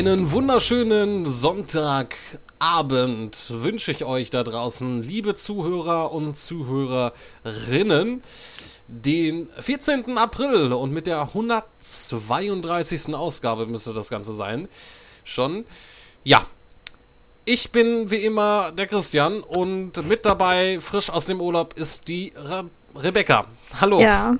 Einen wunderschönen Sonntagabend wünsche ich euch da draußen, liebe Zuhörer und Zuhörerinnen. Den 14. April und mit der 132. Ausgabe müsste das Ganze sein. Schon. Ja. Ich bin wie immer der Christian und mit dabei, frisch aus dem Urlaub, ist die Re Rebecca. Hallo. Ja.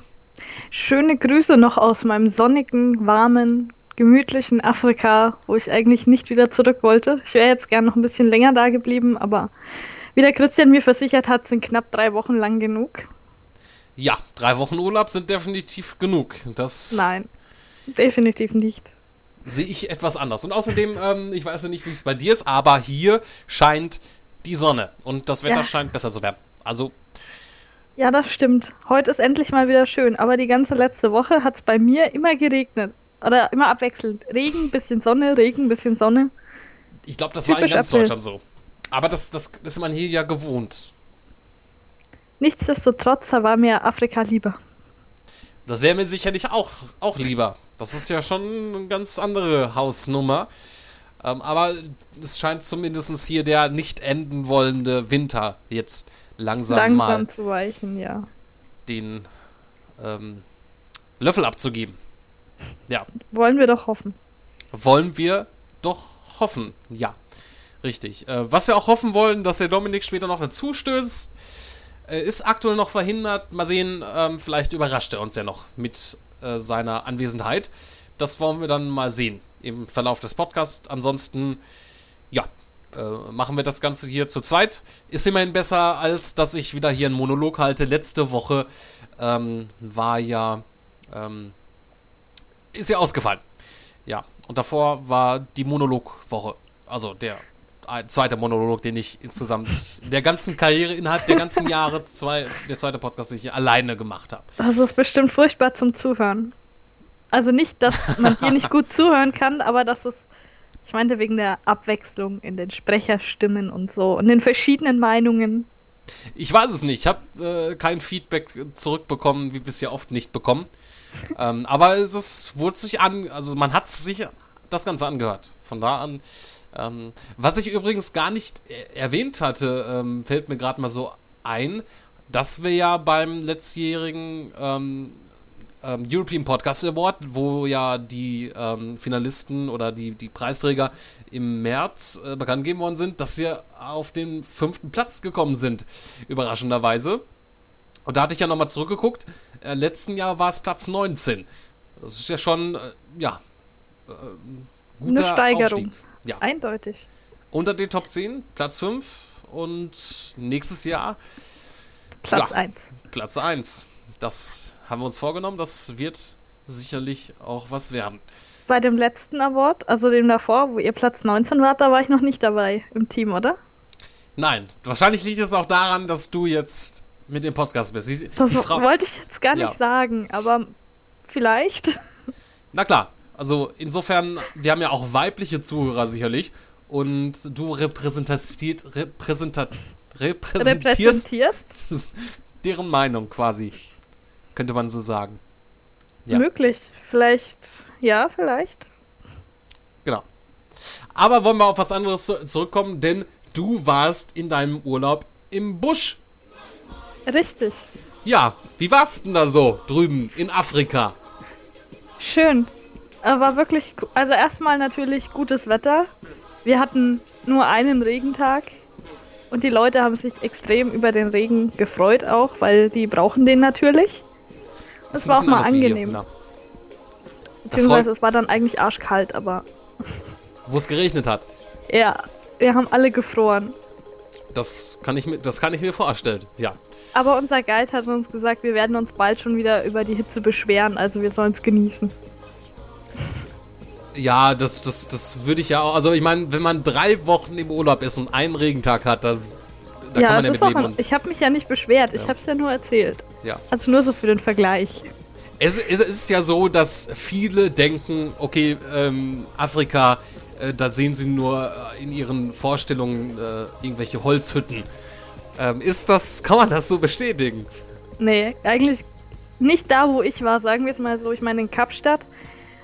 Schöne Grüße noch aus meinem sonnigen, warmen, gemütlichen Afrika, wo ich eigentlich nicht wieder zurück wollte. Ich wäre jetzt gern noch ein bisschen länger da geblieben, aber wie der Christian mir versichert hat, sind knapp drei Wochen lang genug. Ja, drei Wochen Urlaub sind definitiv genug. Das Nein, definitiv nicht. Sehe ich etwas anders. Und außerdem, ähm, ich weiß ja nicht, wie es bei dir ist, aber hier scheint die Sonne und das Wetter ja. scheint besser zu werden. Also. Ja, das stimmt. Heute ist endlich mal wieder schön, aber die ganze letzte Woche hat es bei mir immer geregnet. Oder immer abwechselnd. Regen, bisschen Sonne, Regen, bisschen Sonne. Ich glaube, das Typisch war in ganz April. Deutschland so. Aber das, das ist man hier ja gewohnt. Nichtsdestotrotz war mir Afrika lieber. Das wäre mir sicherlich auch, auch lieber. Das ist ja schon eine ganz andere Hausnummer. Ähm, aber es scheint zumindest hier der nicht enden wollende Winter jetzt langsam, langsam mal zu weichen, ja. den ähm, Löffel abzugeben. Ja. Wollen wir doch hoffen. Wollen wir doch hoffen, ja. Richtig. Äh, was wir auch hoffen wollen, dass der Dominik später noch dazu stößt, äh, ist aktuell noch verhindert. Mal sehen, ähm, vielleicht überrascht er uns ja noch mit äh, seiner Anwesenheit. Das wollen wir dann mal sehen im Verlauf des Podcasts. Ansonsten, ja, äh, machen wir das Ganze hier zu zweit. Ist immerhin besser, als dass ich wieder hier einen Monolog halte. Letzte Woche ähm, war ja ähm, ist ja ausgefallen. Ja, und davor war die Monologwoche. Also der zweite Monolog, den ich insgesamt der ganzen Karriere, innerhalb der ganzen Jahre, zwei, der zweite Podcast, den ich alleine gemacht habe. Das ist bestimmt furchtbar zum Zuhören. Also nicht, dass man dir nicht gut zuhören kann, aber dass es, ich meinte wegen der Abwechslung in den Sprecherstimmen und so und den verschiedenen Meinungen. Ich weiß es nicht. Ich habe äh, kein Feedback zurückbekommen, wie wir es ja oft nicht bekommen. Ähm, aber es ist, wurde sich an, also man hat sich das Ganze angehört. Von da an. Ähm, was ich übrigens gar nicht erwähnt hatte, ähm, fällt mir gerade mal so ein, dass wir ja beim letztjährigen ähm, ähm, European Podcast Award, wo ja die ähm, Finalisten oder die, die Preisträger im März äh, bekannt gegeben worden sind, dass wir auf den fünften Platz gekommen sind, überraschenderweise. Und da hatte ich ja nochmal zurückgeguckt. Äh, letzten Jahr war es Platz 19. Das ist ja schon, äh, ja, äh, guter Eine Steigerung. Aufstieg. Ja. Eindeutig. Unter den Top 10, Platz 5 und nächstes Jahr Platz ja, 1. Platz 1. Das haben wir uns vorgenommen. Das wird sicherlich auch was werden. Bei dem letzten Award, also dem davor, wo ihr Platz 19 wart, da war ich noch nicht dabei im Team, oder? Nein. Wahrscheinlich liegt es auch daran, dass du jetzt mit dem Podcast bist. Die, das wollte ich jetzt gar nicht ja. sagen, aber vielleicht. Na klar. Also insofern, wir haben ja auch weibliche Zuhörer sicherlich. Und du repräsentierst, repräsentat, repräsentierst, ist deren Meinung quasi, könnte man so sagen. Ja. Möglich, vielleicht, ja, vielleicht. Genau. Aber wollen wir auf was anderes zurückkommen, denn du warst in deinem Urlaub im Busch. Richtig. Ja, wie war's denn da so drüben in Afrika? Schön. War wirklich, also erstmal natürlich gutes Wetter. Wir hatten nur einen Regentag und die Leute haben sich extrem über den Regen gefreut auch, weil die brauchen den natürlich. Das, war auch mal angenehm. Hier, Beziehungsweise es war dann eigentlich arschkalt, aber. Wo es geregnet hat. Ja, wir haben alle gefroren. Das kann ich mir, das kann ich mir vorstellen, ja. Aber unser Guide hat uns gesagt, wir werden uns bald schon wieder über die Hitze beschweren, also wir sollen es genießen. Ja, das, das, das würde ich ja auch. Also ich meine, wenn man drei Wochen im Urlaub ist und einen Regentag hat, dann da ja, kann man ja mit leben. Ein, ich habe mich ja nicht beschwert, ja. ich habe es ja nur erzählt. Ja. Also nur so für den Vergleich. Es, es ist ja so, dass viele denken, okay, ähm, Afrika, äh, da sehen sie nur äh, in ihren Vorstellungen äh, irgendwelche Holzhütten. Ähm, ist das, kann man das so bestätigen? Nee, eigentlich nicht da, wo ich war, sagen wir es mal so. Ich meine, in Kapstadt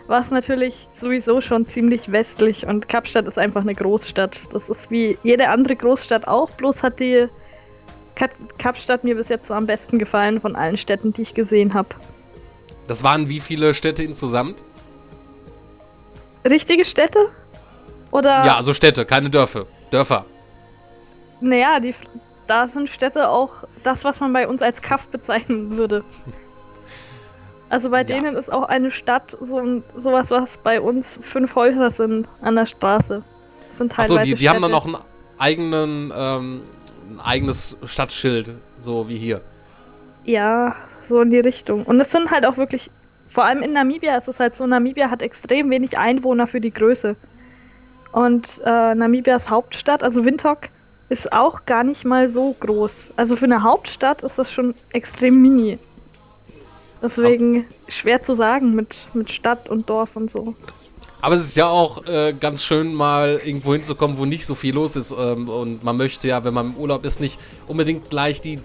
war es natürlich sowieso schon ziemlich westlich und Kapstadt ist einfach eine Großstadt. Das ist wie jede andere Großstadt auch, bloß hat die Ka Kapstadt mir bis jetzt so am besten gefallen von allen Städten, die ich gesehen habe. Das waren wie viele Städte insgesamt? Richtige Städte? Oder? Ja, also Städte, keine Dörfer. Dörfer. Naja, die, da sind Städte auch das, was man bei uns als Kaff bezeichnen würde. Also bei ja. denen ist auch eine Stadt so sowas, was bei uns fünf Häuser sind an der Straße. sind teilweise Achso, die, die haben dann noch einen eigenen, ähm, ein eigenes Stadtschild, so wie hier. Ja, so in die Richtung. Und es sind halt auch wirklich, vor allem in Namibia ist es halt so, Namibia hat extrem wenig Einwohner für die Größe. Und äh, Namibias Hauptstadt, also Windhoek, ist auch gar nicht mal so groß. Also für eine Hauptstadt ist das schon extrem mini. Deswegen schwer zu sagen mit, mit Stadt und Dorf und so. Aber es ist ja auch äh, ganz schön, mal irgendwo hinzukommen, wo nicht so viel los ist. Ähm, und man möchte ja, wenn man im Urlaub ist, nicht unbedingt gleich die,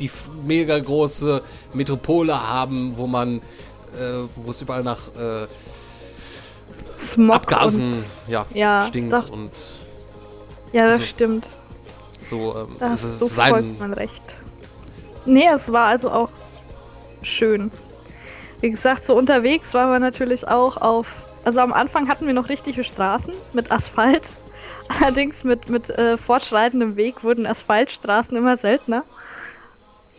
die mega große Metropole haben, wo man, äh, wo es überall nach äh, Smog Abgasen und, ja, ja, stinkt das, und. Ja, das also, stimmt. So ähm, da ist es so sein. man recht. Nee, es war also auch schön. Wie gesagt, so unterwegs waren wir natürlich auch auf. Also am Anfang hatten wir noch richtige Straßen mit Asphalt. Allerdings mit, mit äh, fortschreitendem Weg wurden Asphaltstraßen immer seltener.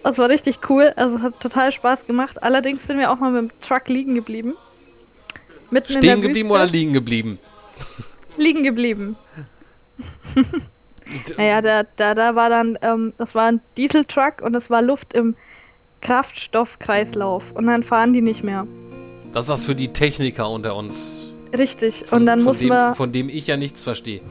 Das war richtig cool. Also es hat total Spaß gemacht. Allerdings sind wir auch mal mit dem Truck liegen geblieben. Mitten Stehen geblieben oder liegen geblieben? Liegen geblieben. naja, da, da, da war dann, ähm, das war ein Dieseltruck und es war Luft im Kraftstoffkreislauf und dann fahren die nicht mehr. Das ist was für die Techniker unter uns. Richtig, von, und dann muss man. Von dem ich ja nichts verstehe.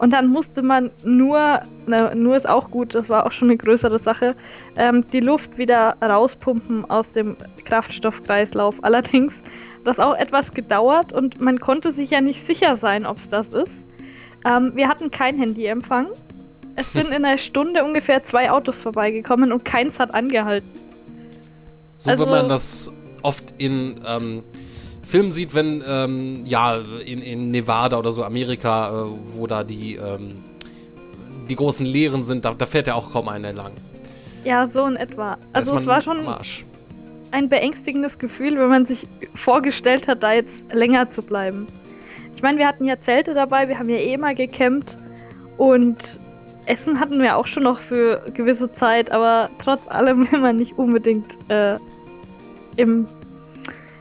Und dann musste man nur, na, nur ist auch gut, das war auch schon eine größere Sache, ähm, die Luft wieder rauspumpen aus dem Kraftstoffkreislauf. Allerdings hat das auch etwas gedauert und man konnte sich ja nicht sicher sein, ob es das ist. Ähm, wir hatten kein Handyempfang. Es sind in einer Stunde ungefähr zwei Autos vorbeigekommen und keins hat angehalten. So also, wie man das oft in ähm, Filmen sieht, wenn, ähm, ja, in, in Nevada oder so, Amerika, äh, wo da die, ähm, die großen Lehren sind, da, da, fährt ja auch kaum einer lang. Ja, so in etwa. Also es war schon ein beängstigendes Gefühl, wenn man sich vorgestellt hat, da jetzt länger zu bleiben. Ich meine, wir hatten ja Zelte dabei, wir haben ja eh mal gecampt und Essen hatten wir auch schon noch für gewisse Zeit, aber trotz allem will man nicht unbedingt äh, im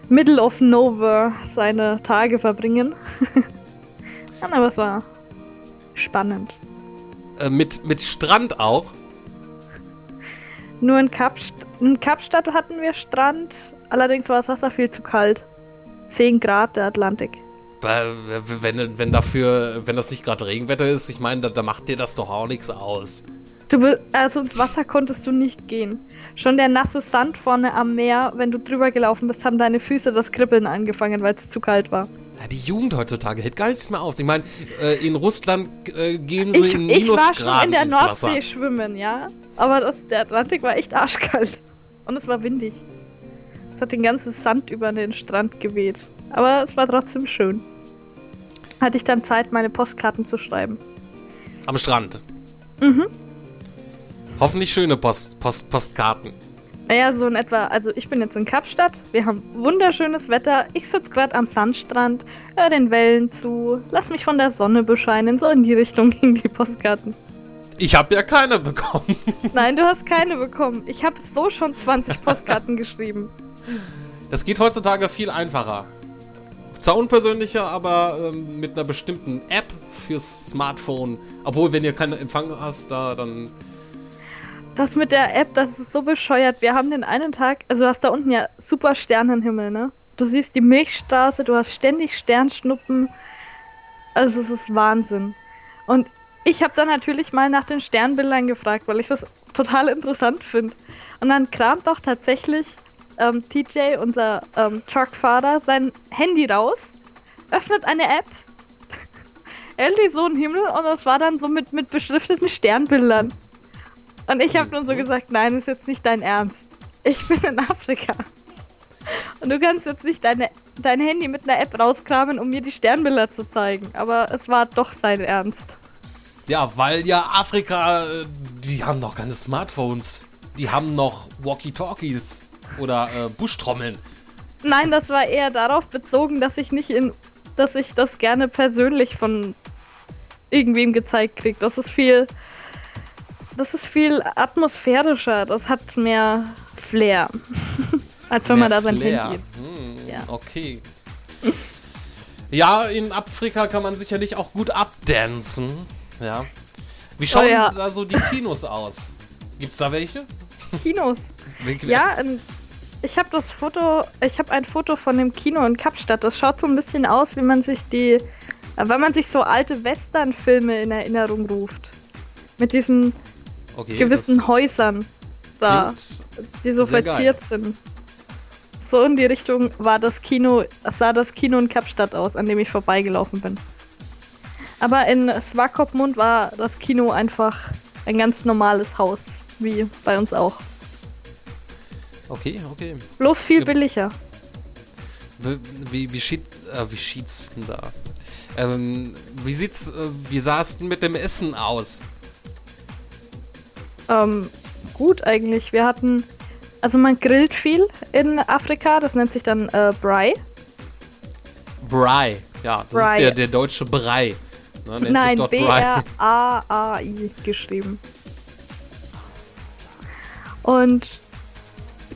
Middle of Nowhere seine Tage verbringen. aber es war spannend. Äh, mit, mit Strand auch? Nur in, Kapst in Kapstadt hatten wir Strand, allerdings war das Wasser viel zu kalt. 10 Grad der Atlantik wenn, wenn dafür, wenn das nicht gerade Regenwetter ist, ich meine, da, da, macht dir das doch auch nichts aus. Du, also ins Wasser konntest du nicht gehen. Schon der nasse Sand vorne am Meer, wenn du drüber gelaufen bist, haben deine Füße das Kribbeln angefangen, weil es zu kalt war. Ja, die Jugend heutzutage hält gar nichts mehr aus. Ich meine, äh, in Russland äh, gehen sie ich, in Minusgraden Ich war schon in der Nordsee Wasser. schwimmen, ja. Aber das, der Atlantik war echt arschkalt. Und es war windig. Es hat den ganzen Sand über den Strand geweht. Aber es war trotzdem schön. Hatte ich dann Zeit, meine Postkarten zu schreiben. Am Strand. Mhm. Hoffentlich schöne Post, Post, Postkarten. Naja, so in etwa. Also ich bin jetzt in Kapstadt. Wir haben wunderschönes Wetter. Ich sitze gerade am Sandstrand, höre den Wellen zu, lass mich von der Sonne bescheinen. So in die Richtung gingen die Postkarten. Ich habe ja keine bekommen. Nein, du hast keine bekommen. Ich habe so schon 20 Postkarten geschrieben. Das geht heutzutage viel einfacher zwar unpersönlicher, aber ähm, mit einer bestimmten App fürs Smartphone. Obwohl, wenn ihr keinen Empfang hast, da dann. Das mit der App, das ist so bescheuert. Wir haben den einen Tag, also du hast da unten ja super Sternenhimmel, ne? Du siehst die Milchstraße, du hast ständig Sternschnuppen. Also es ist Wahnsinn. Und ich habe dann natürlich mal nach den Sternbildern gefragt, weil ich das total interessant finde. Und dann kramt auch tatsächlich ähm, TJ, unser ähm, Truckfahrer, sein Handy raus, öffnet eine App, die so im Himmel und das war dann so mit, mit beschrifteten Sternbildern. Und ich habe nur so gesagt, nein, ist jetzt nicht dein Ernst. Ich bin in Afrika. Und du kannst jetzt nicht deine dein Handy mit einer App rauskramen, um mir die Sternbilder zu zeigen. Aber es war doch sein Ernst. Ja, weil ja Afrika, äh, die haben noch keine Smartphones. Die haben noch Walkie-Talkies oder äh, Buschtrommeln. Nein, das war eher darauf bezogen, dass ich nicht in, dass ich das gerne persönlich von irgendwem gezeigt kriege. Das ist viel, das ist viel atmosphärischer. Das hat mehr Flair, als wenn Mehr man da sein Flair. Handy. Hm, Ja. Okay. ja, in Afrika kann man sicherlich auch gut abdancen. Ja. Wie schauen Oh ja. da so die Kinos aus? Gibt's da welche? Kinos. Ja, ähm, ich habe das Foto, ich habe ein Foto von dem Kino in Kapstadt. Das schaut so ein bisschen aus, wie man sich die, äh, wenn man sich so alte Western-Filme in Erinnerung ruft. Mit diesen okay, gewissen Häusern da, die so verziert sind. So in die Richtung war das Kino, sah das Kino in Kapstadt aus, an dem ich vorbeigelaufen bin. Aber in Swakopmund war das Kino einfach ein ganz normales Haus, wie bei uns auch. Okay, okay. Bloß viel billiger. Wie, wie, wie, schied, äh, wie schied's denn da? Ähm, wie sieht's, äh, wie sah es denn mit dem Essen aus? Ähm, gut eigentlich. Wir hatten, also man grillt viel in Afrika, das nennt sich dann äh, Brai. Brei. Ja, das Brei. ist der, der deutsche Brei. Ne, nennt sich Nein, dort Brei. B-R-A-A-I geschrieben. Und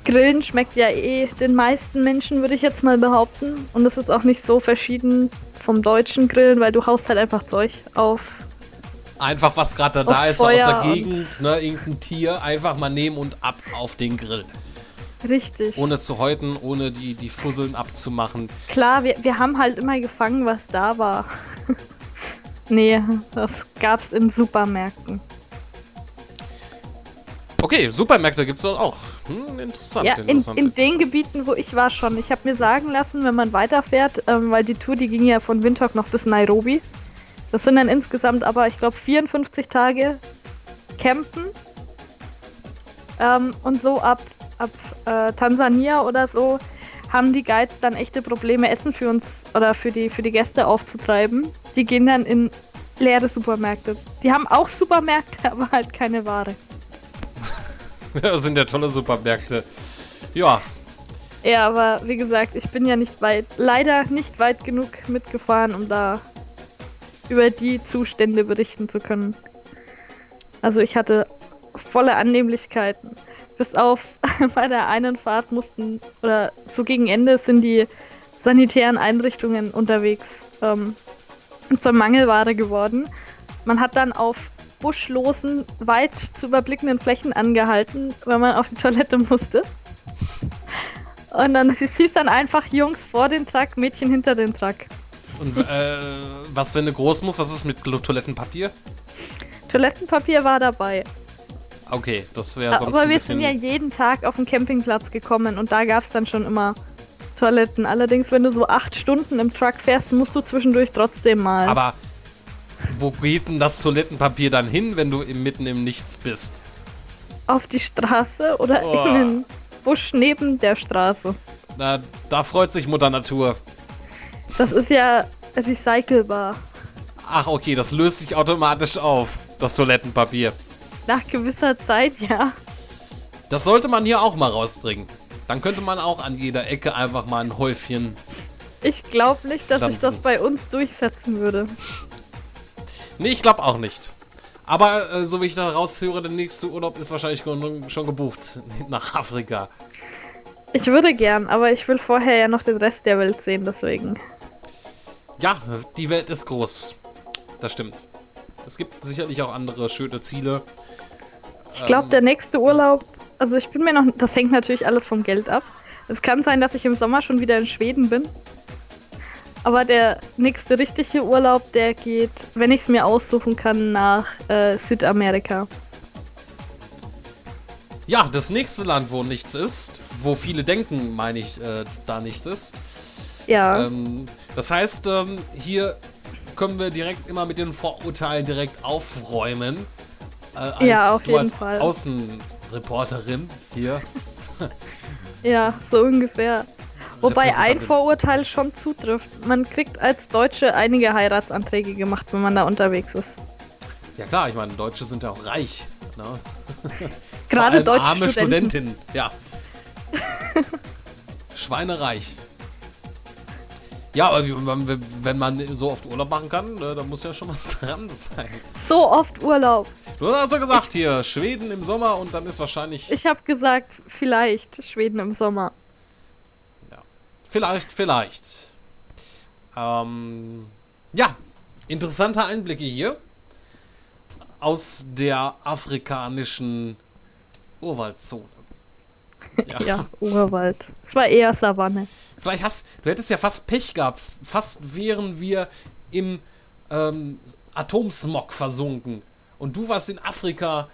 Grillen schmeckt ja eh den meisten Menschen, würde ich jetzt mal behaupten. Und es ist auch nicht so verschieden vom deutschen Grillen, weil du haust halt einfach Zeug auf. Einfach was gerade da ist, so aus der Feuer Gegend, ne, irgendein Tier, einfach mal nehmen und ab auf den Grill. Richtig. Ohne zu häuten, ohne die, die Fusseln abzumachen. Klar, wir, wir haben halt immer gefangen, was da war. nee, das gab's in Supermärkten. Okay, Supermärkte gibt's dort auch. Hm, interessant, Ja, in, interessant. in den. Gebieten, wo ich war schon. Ich habe mir sagen lassen, wenn man weiterfährt, ähm, weil die Tour, die ging ja von Windhoek noch bis Nairobi. Das sind dann insgesamt aber, ich glaube, 54 Tage campen. Ähm, und so ab, ab äh, Tansania oder so haben die Guides dann echte Probleme, Essen für uns oder für die, für die Gäste aufzutreiben. Die gehen dann in leere Supermärkte. Die haben auch Supermärkte, aber halt keine Ware. Das sind ja tolle Supermärkte. Ja, Ja, aber wie gesagt, ich bin ja nicht weit, leider nicht weit genug mitgefahren, um da über die Zustände berichten zu können. Also ich hatte volle Annehmlichkeiten. Bis auf bei der einen Fahrt mussten, oder so gegen Ende sind die sanitären Einrichtungen unterwegs ähm, zur Mangelware geworden. Man hat dann auf buschlosen, weit zu überblickenden Flächen angehalten, wenn man auf die Toilette musste. Und dann es hieß dann einfach Jungs vor den Truck, Mädchen hinter den Truck. Und äh, was, wenn du groß musst, was ist mit Toilettenpapier? Toilettenpapier war dabei. Okay, das wäre sonst Aber wir sind ja jeden Tag auf den Campingplatz gekommen und da gab es dann schon immer Toiletten. Allerdings, wenn du so acht Stunden im Truck fährst, musst du zwischendurch trotzdem mal. Aber wo geht denn das Toilettenpapier dann hin, wenn du im, mitten im Nichts bist? auf die Straße oder Oh. in den Busch neben der Straße. Na, da freut sich Mutter Natur. Das ist ja recycelbar. Ach, okay, das löst sich automatisch auf, das Toilettenpapier. Nach gewisser Zeit, ja. Das sollte man hier auch mal rausbringen. Dann könnte man auch an jeder Ecke einfach mal ein Häufchen. Ich glaube nicht, dass sich das Pflanzen. bei uns durchsetzen würde. Nee, ich glaube auch nicht. Aber äh, so wie ich da raushöre, der nächste Urlaub ist wahrscheinlich schon gebucht nach Afrika. Ich würde gern, aber ich will vorher ja noch den Rest der Welt sehen, deswegen. Ja, die Welt ist groß. Das stimmt. Es gibt sicherlich auch andere schöne Ziele. Ich glaube, Ähm. der nächste Urlaub, also ich bin mir noch, das hängt natürlich alles vom Geld ab. Es kann sein, dass ich im Sommer schon wieder in Schweden bin. Aber der nächste richtige Urlaub, der geht, wenn ich es mir aussuchen kann, nach äh, Südamerika. Ja, das nächste Land, wo nichts ist, wo viele denken, meine ich, äh, da nichts ist. Ja, Ähm, das heißt, ähm, hier können wir direkt immer mit den Vorurteilen direkt aufräumen. Äh, als Ja, auf du jeden als Fall. Außenreporterin hier. ja, so ungefähr. Wobei ein Vorurteil schon zutrifft. Man kriegt als Deutsche einige Heiratsanträge gemacht, wenn man da unterwegs ist. Ja klar, ich meine, Deutsche sind ja auch reich. Ne? Gerade deutsche arme Studenten. Studentin, ja. Schweinereich. Ja, aber wenn man so oft Urlaub machen kann, ne, da muss ja schon was dran sein. So oft Urlaub. Du hast also gesagt hier, Schweden im Sommer und dann ist wahrscheinlich, Ich habe gesagt, vielleicht Schweden im Sommer. vielleicht, vielleicht. Ähm, ja, interessante Einblicke hier aus der afrikanischen Urwaldzone. Ja, Urwald. Es war eher Savanne. Vielleicht hast du hättest ja fast Pech gehabt. Fast wären wir im ähm, Atomsmog versunken. Und du warst in Afrika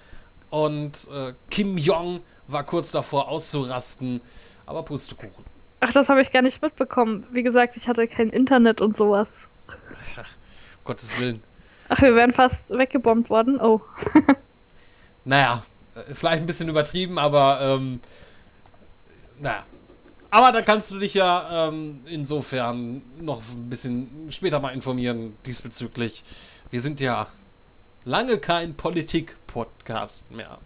und äh, Kim Jong war kurz davor auszurasten. Aber Pustekuchen. Ach, das habe ich gar nicht mitbekommen. Wie gesagt, ich hatte kein Internet und sowas. Um Gottes Willen. Ach, wir wären fast weggebombt worden. Oh. Naja, äh, vielleicht ein bisschen übertrieben, aber ähm, naja. Aber da kannst du dich ja ähm, insofern noch ein bisschen später mal informieren diesbezüglich. Wir sind ja lange kein Politik-Podcast mehr.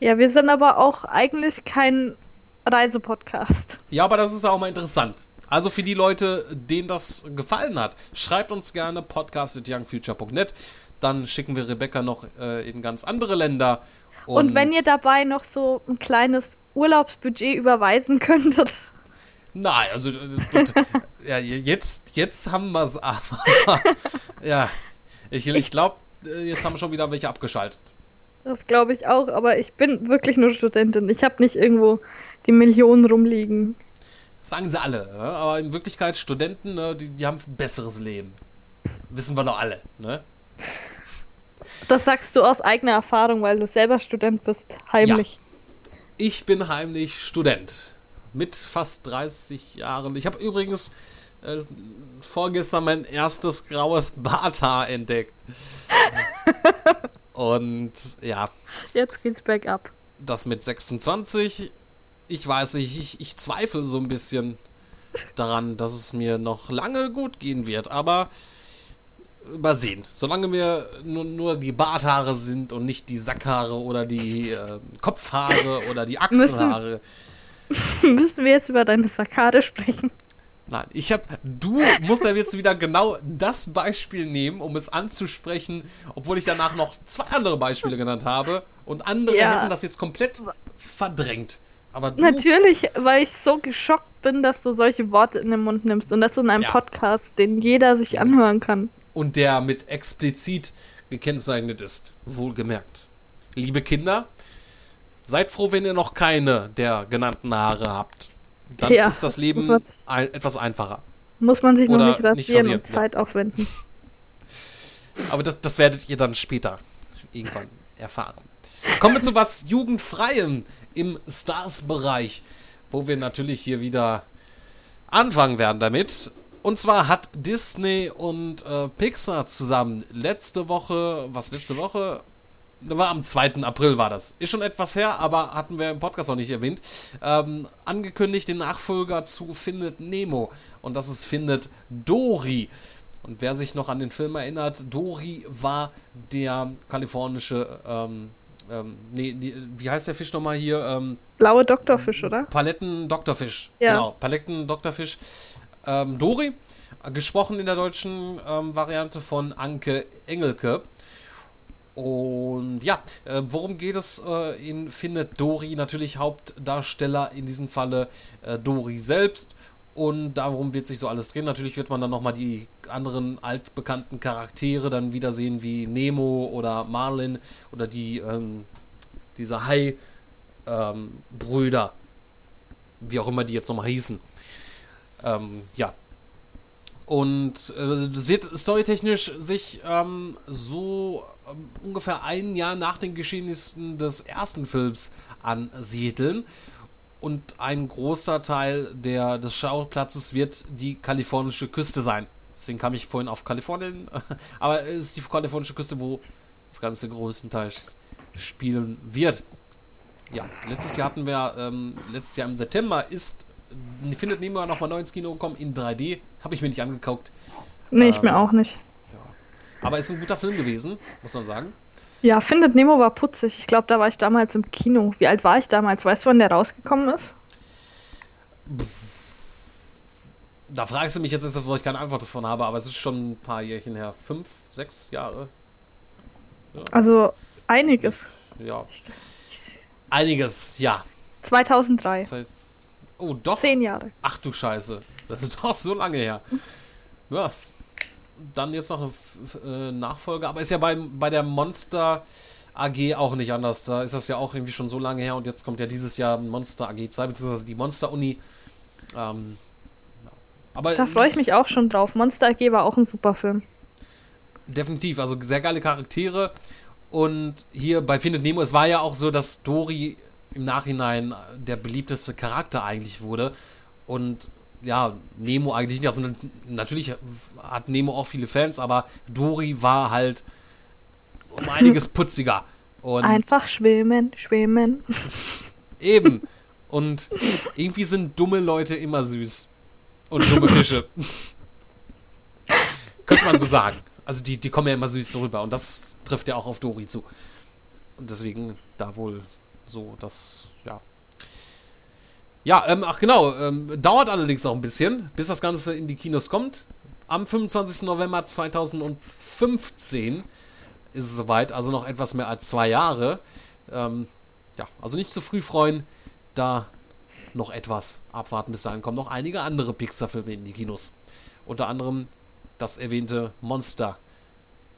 Ja, wir sind aber auch eigentlich kein Reisepodcast. Ja, aber das ist auch mal interessant. Also für die Leute, denen das gefallen hat, schreibt uns gerne podcast.youngfuture.net. Dann schicken wir Rebecca noch äh, in ganz andere Länder. Und, wenn ihr dabei noch so ein kleines Urlaubsbudget überweisen könntet. Nein, also äh, ja, jetzt, jetzt haben wir es aber. ja, ich, ich glaube, jetzt haben schon wieder welche abgeschaltet. Das glaube ich auch, aber ich bin wirklich nur Studentin. Ich habe nicht irgendwo die Millionen rumliegen. Sagen sie alle, ne? aber in Wirklichkeit Studenten, ne, die, die haben ein besseres Leben. Wissen wir doch alle, ne? Das sagst du aus eigener Erfahrung, weil du selber Student bist, heimlich. Ich bin heimlich Student. Mit fast 30 Jahren. Ich habe übrigens äh, vorgestern mein erstes graues Barthaar entdeckt. Und ja, Jetzt geht's bergab. das mit 26, ich weiß nicht, ich, ich zweifle so ein bisschen daran, dass es mir noch lange gut gehen wird, aber mal sehen. Solange mir nur, nur die Barthaare sind und nicht die Sackhaare oder die äh, Kopfhaare oder die Achselhaare. Müssen wir jetzt über deine Sackade sprechen? Nein, ich hab. Du musst ja jetzt wieder genau das Beispiel nehmen, um es anzusprechen, obwohl ich danach noch zwei andere Beispiele genannt habe und andere Ja. hätten das jetzt komplett verdrängt. Aber du, Natürlich, weil ich so geschockt bin, dass du solche Worte in den Mund nimmst und das in einem Ja. Podcast, den jeder sich anhören kann. Und der mit explizit gekennzeichnet ist, wohlgemerkt. Liebe Kinder, seid froh, wenn ihr noch keine der genannten Haare habt. Dann Ja, ist das Leben ein, etwas einfacher. Muss man sich nur Oder nicht rasieren, nicht rasieren, und ja. Zeit aufwenden. Aber das, das werdet ihr dann später irgendwann erfahren. Kommen wir zu was Jugendfreiem im Stars-Bereich, wo wir natürlich hier wieder anfangen werden damit. Und zwar hat Disney und äh, Pixar zusammen letzte Woche, was letzte Woche? War am 2. April war das. Ist schon etwas her, aber hatten wir im Podcast noch nicht erwähnt. Ähm, angekündigt den Nachfolger zu Findet Nemo. Und das ist Findet Dory. Und wer sich noch an den Film erinnert, Dory war der kalifornische, ähm, ähm, nee, die, wie heißt der Fisch nochmal hier? Ähm, Blaue Doktorfisch, oder? Paletten-Doktorfisch. Ja. Genau, Paletten-Doktorfisch. Ähm, Dori, gesprochen in der deutschen ähm, Variante von Anke Engelke. Und ja, äh, worum geht es äh, in Findet Dori? Natürlich Hauptdarsteller in diesem Falle äh, Dori selbst. Und darum wird sich so alles drehen. Natürlich wird man dann nochmal die anderen altbekannten Charaktere dann wiedersehen, wie Nemo oder Marlin oder die, ähm, diese Hai-Brüder. wie auch immer die jetzt nochmal hießen. Ähm, ja. Und äh, das wird storytechnisch sich ähm, so ähm, ungefähr ein Jahr nach den Geschehnissen des ersten Films ansiedeln. Und ein großer Teil der, des Schauplatzes wird die kalifornische Küste sein. Deswegen kam ich vorhin auf Kalifornien. Aber es ist die kalifornische Küste, wo das Ganze größtenteils spielen wird. Ja, letztes Jahr hatten wir, ähm, letztes Jahr im September ist Findet Nemo nochmal neu ins Kino gekommen in 3D. Habe ich mir nicht angeguckt. Nee, ich Ähm, mir auch nicht. Aber ist ein guter Film gewesen, muss man sagen. Ja, Findet Nemo war putzig. Ich glaube, da war ich damals im Kino. Wie alt war ich damals? Weißt du, wann der rausgekommen ist? Da fragst du mich jetzt, wo ich keine Antwort davon habe, aber es ist schon ein paar Jährchen her. Fünf, sechs Jahre? Also einiges. Ja. Einiges, ja. 2003. Das heißt. Oh, doch. Zehn Jahre. Ach du Scheiße. Das ist doch so lange her. Ja. Dann jetzt noch eine äh, Nachfolge, aber ist ja bei, bei der Monster AG auch nicht anders. Da ist das ja auch irgendwie schon so lange her und jetzt kommt ja dieses Jahr Monster AG 2, beziehungsweise die Monster Uni. Ähm, aber Da freue ich mich auch schon drauf. Monster AG war auch ein super Film. Definitiv, also sehr geile Charaktere. Und hier bei Findet Nemo, es war ja auch so, dass Dory im Nachhinein der beliebteste Charakter eigentlich wurde. Und ja, Nemo eigentlich nicht. Also natürlich hat Nemo auch viele Fans, aber Dory war halt um einiges putziger. Und Einfach schwimmen, schwimmen. eben. Und irgendwie sind dumme Leute immer süß. Und dumme Fische. Könnte man so sagen. Also die, die kommen ja immer süß so rüber. Und das trifft ja auch auf Dori zu. Und deswegen da wohl so das, ja. Ja, ähm, ach genau. Ähm, dauert allerdings auch ein bisschen, bis das Ganze in die Kinos kommt. Am 25. November 2015 ist es soweit. Also noch etwas mehr als zwei Jahre. Ähm, ja, also nicht zu früh freuen. Da noch etwas abwarten. Bis dahin kommen noch einige andere Pixar-Filme in die Kinos. Unter anderem das erwähnte Monster,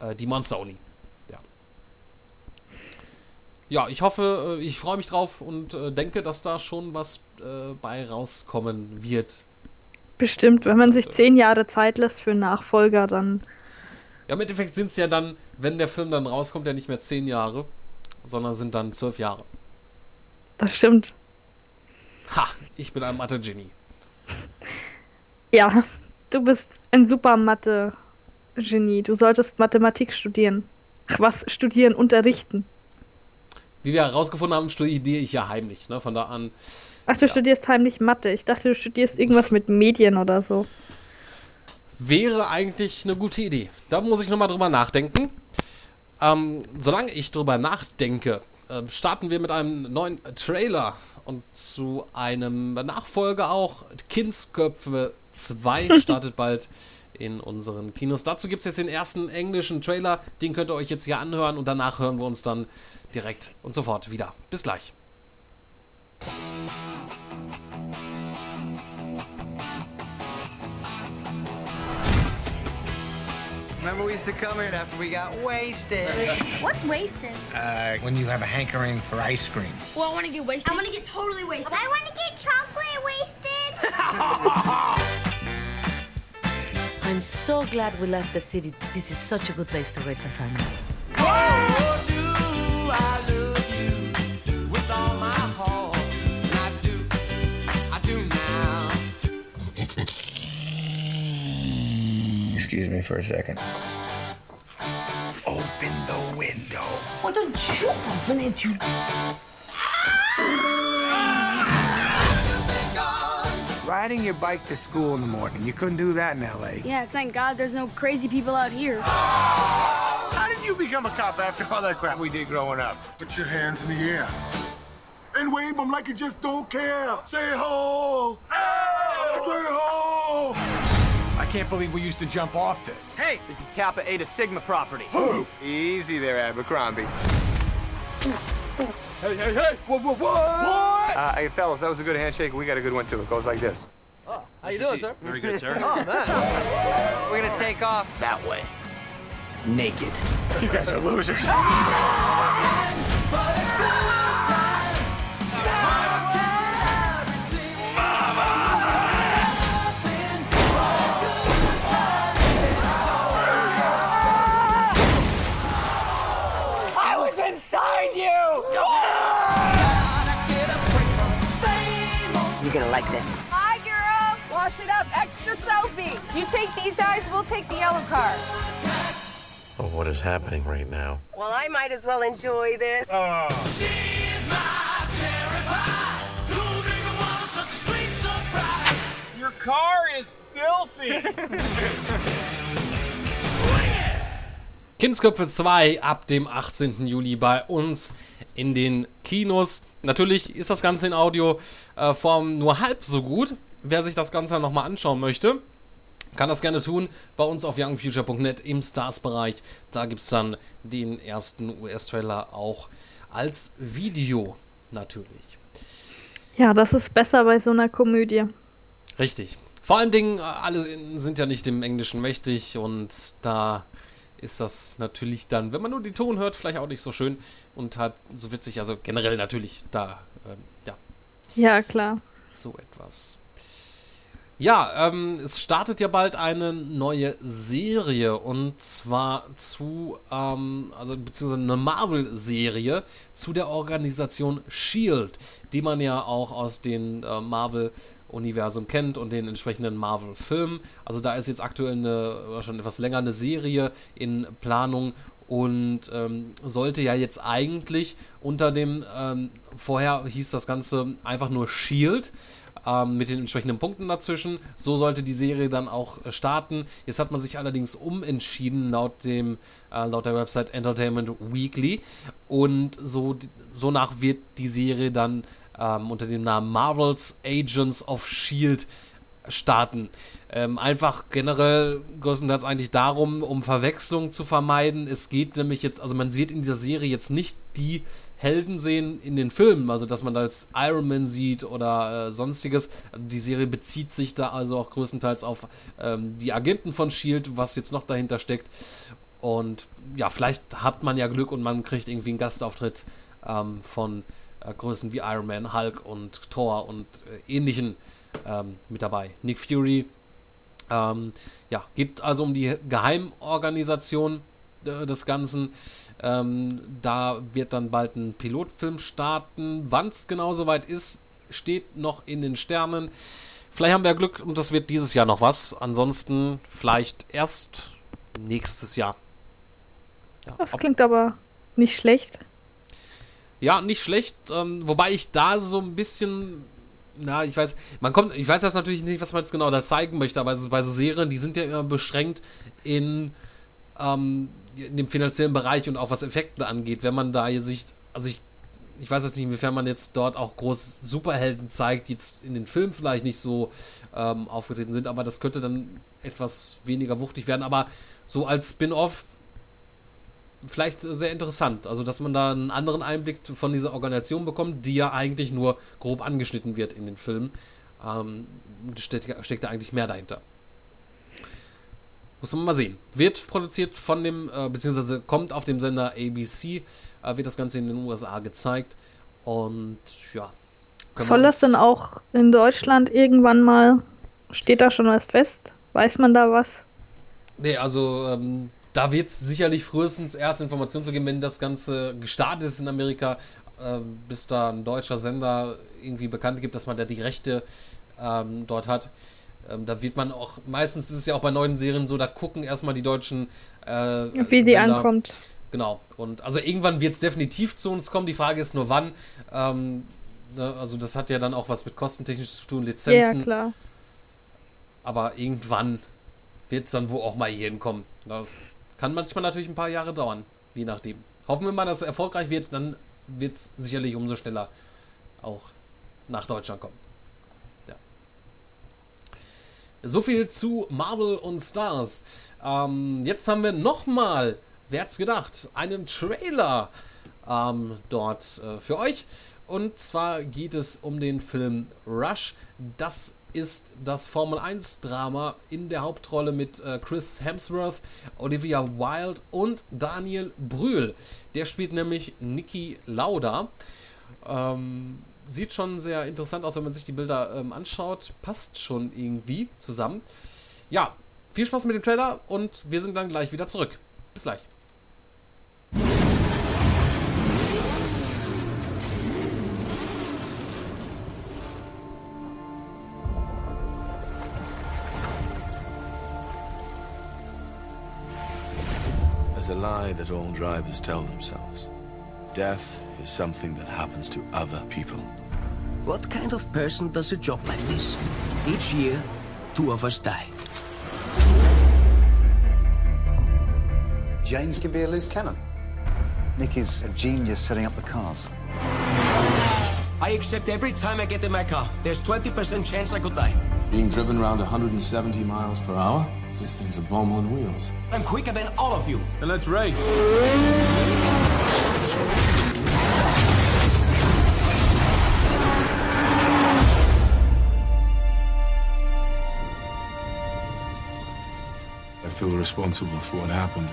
äh, die Monster-Uni. Ja. ich hoffe, äh, ich freue mich drauf und äh, denke, dass da schon was äh, bei rauskommen wird. Bestimmt, wenn man sich zehn Jahre Zeit lässt für einen Nachfolger, dann. Ja, im Endeffekt sind es ja dann, wenn der Film dann rauskommt, ja nicht mehr zehn Jahre, sondern sind dann zwölf Jahre. Das stimmt. Ha, ich bin ein Mathe-Genie. Ja, du bist ein super Mathe-Genie. Du solltest Mathematik studieren. Ach, was studieren, unterrichten. Wie wir herausgefunden haben, studiere ich ja heimlich. Ne? Von da an Ach, du studierst heimlich Mathe. Ich dachte, du studierst irgendwas mit Medien oder so. wäre eigentlich eine gute Idee. Da muss ich nochmal drüber nachdenken. Ähm, solange ich drüber nachdenke, äh, starten wir mit einem neuen Trailer und zu einem Nachfolger auch. Kindsköpfe 2 startet bald in unseren Kinos. Dazu gibt es jetzt den ersten englischen Trailer. Den könnt ihr euch jetzt hier anhören und danach hören wir uns dann direkt und sofort wieder. Bis gleich. Remember we used to come here after we got wasted. What's wasted? Uh, when you have a hankering for ice cream. Well, I want to get wasted. I want to get totally wasted. I want to get chocolate wasted. I'm so glad we left the city. This is such a good place to raise a family. Excuse me for a second. Open the window. Why don't you open it, you... Riding your bike to school in the morning. You couldn't do that in LA. Yeah, thank God there's no crazy people out here. How did you become a cop after all that crap we did growing up? Put your hands in the air. And wave them like you just don't care. Say ho! Say ho! I can't believe we used to jump off this. Hey, this is Kappa Eta Sigma property. Easy there, Abercrombie. Hey, hey, hey! What, what, what? Uh, hey, fellas, that was a good handshake. We got a good one, too. It goes like this. How you doing, sir? Very good, sir. Oh, man. We're gonna take off that way. Naked. You guys are losers. I was inside you! You're gonna like this. Hi, girls. Wash it up. Extra soapy. You take these guys, we'll take the yellow car. Oh, what is happening right now? Well, I might as well enjoy this. Oh. Your car is filthy. Kindsköpfe 2 ab dem 18. Juli bei uns in den Kinos. Natürlich ist das Ganze in Audioform nur halb so gut. Wer sich das Ganze nochmal anschauen möchte, kann das gerne tun bei uns auf youngfuture.net im Stars-Bereich. Da gibt es dann den ersten US-Trailer auch als Video natürlich. Ja, das ist besser bei so einer Komödie. Richtig. Vor allen Dingen, äh, alle sind ja nicht dem Englischen mächtig und da ist das natürlich dann, wenn man nur den Ton hört, vielleicht auch nicht so schön und halt so witzig. Also generell natürlich da, ähm, ja. Ja, klar. So etwas. Ja, ähm, es startet ja bald eine neue Serie und zwar zu, ähm, also beziehungsweise eine Marvel-Serie zu der Organisation Shield, die man ja auch aus den äh, Marvel Universum kennt und den entsprechenden Marvel-Filmen. Also da ist jetzt aktuell eine, schon etwas länger eine Serie in Planung und ähm, sollte ja jetzt eigentlich unter dem, ähm, vorher hieß das Ganze einfach nur Shield ähm, mit den entsprechenden Punkten dazwischen. So sollte die Serie dann auch starten. Jetzt hat man sich allerdings umentschieden laut dem äh, laut der Website Entertainment Weekly und so so nach wird die Serie dann ähm, unter dem Namen Marvel's Agents of Shield starten. Ähm, einfach generell größtenteils eigentlich darum, um Verwechslung zu vermeiden. Es geht nämlich jetzt, also man wird in dieser Serie jetzt nicht die Helden sehen in den Filmen, also dass man als Iron Man sieht oder äh, sonstiges. Die Serie bezieht sich da also auch größtenteils auf ähm, die Agenten von Shield, was jetzt noch dahinter steckt. Und ja, vielleicht hat man ja Glück und man kriegt irgendwie einen Gastauftritt ähm, von äh, Größen wie Iron Man, Hulk und Thor und äh, ähnlichen ähm, mit dabei. Nick Fury. Ähm, ja, geht also um die Geheimorganisation äh, des Ganzen. Ähm, da wird dann bald ein Pilotfilm starten. Wann es genau soweit ist, steht noch in den Sternen. Vielleicht haben wir Glück und das wird dieses Jahr noch was. Ansonsten vielleicht erst nächstes Jahr. Ja, das klingt aber nicht schlecht. Ja, nicht schlecht. Ähm, wobei ich da so ein bisschen na, ich weiß, man kommt, ich weiß jetzt natürlich nicht, was man jetzt genau da zeigen möchte, aber bei so Serien, die sind ja immer beschränkt in, ähm, in dem finanziellen Bereich und auch was Effekte angeht. Wenn man da sich, also ich, ich weiß jetzt nicht, inwiefern man jetzt dort auch groß Superhelden zeigt, die jetzt in den Filmen vielleicht nicht so ähm, aufgetreten sind, aber das könnte dann etwas weniger wuchtig werden. Aber so als Spin-off vielleicht sehr interessant. Also, dass man da einen anderen Einblick von dieser Organisation bekommt, die ja eigentlich nur grob angeschnitten wird in den Filmen. Ähm, steckt, steckt da eigentlich mehr dahinter. Muss man mal sehen. Wird produziert von dem, äh, beziehungsweise kommt auf dem Sender ABC, äh, wird das Ganze in den USA gezeigt. Und ja. Soll das denn auch in Deutschland irgendwann mal, steht da schon was fest? Weiß man da was? Nee, also ähm, da wird es sicherlich frühestens erst Informationen zu geben, wenn das Ganze gestartet ist in Amerika, äh, bis da ein deutscher Sender irgendwie bekannt gibt, dass man da die Rechte ähm, dort hat. Ähm, da wird man auch, meistens ist es ja auch bei neuen Serien so, da gucken erstmal die deutschen äh, Wie sie Sender. ankommt. Genau. Und also irgendwann wird es definitiv zu uns kommen. Die Frage ist nur wann. Ähm, ne, also das hat ja dann auch was mit kostentechnisch zu tun, Lizenzen. Ja, klar. Aber irgendwann wird es dann wo auch mal hier hinkommen. Das kann manchmal natürlich ein paar Jahre dauern, je nachdem. Hoffen wir mal, dass es erfolgreich wird, dann wird es sicherlich umso schneller auch nach Deutschland kommen. Ja. So viel zu Marvel und Stars. Ähm, jetzt haben wir nochmal, wer hat's gedacht, einen Trailer ähm, dort äh, für euch. Und zwar geht es um den Film Rush. Das ist das Formel 1 Drama in der Hauptrolle mit äh, Chris Hemsworth, Olivia Wilde und Daniel Brühl. Der spielt nämlich Niki Lauda. Ähm, sieht schon sehr interessant aus, wenn man sich die Bilder ähm, anschaut. Passt schon irgendwie zusammen. Ja, viel Spaß mit dem Trailer und wir sind dann gleich wieder zurück. Bis gleich. There's a lie that all drivers tell themselves. Death is something that happens to other people. What kind of person does a job like this? Each year, two of us die. James can be a loose cannon. Nick is a genius setting up the cars. I accept every time I get in my car. There's 20% chance I could die. Being driven around 170 miles per hour? This thing's a bomb on wheels. I'm quicker than all of you. Then let's race. Feel responsible for what happened.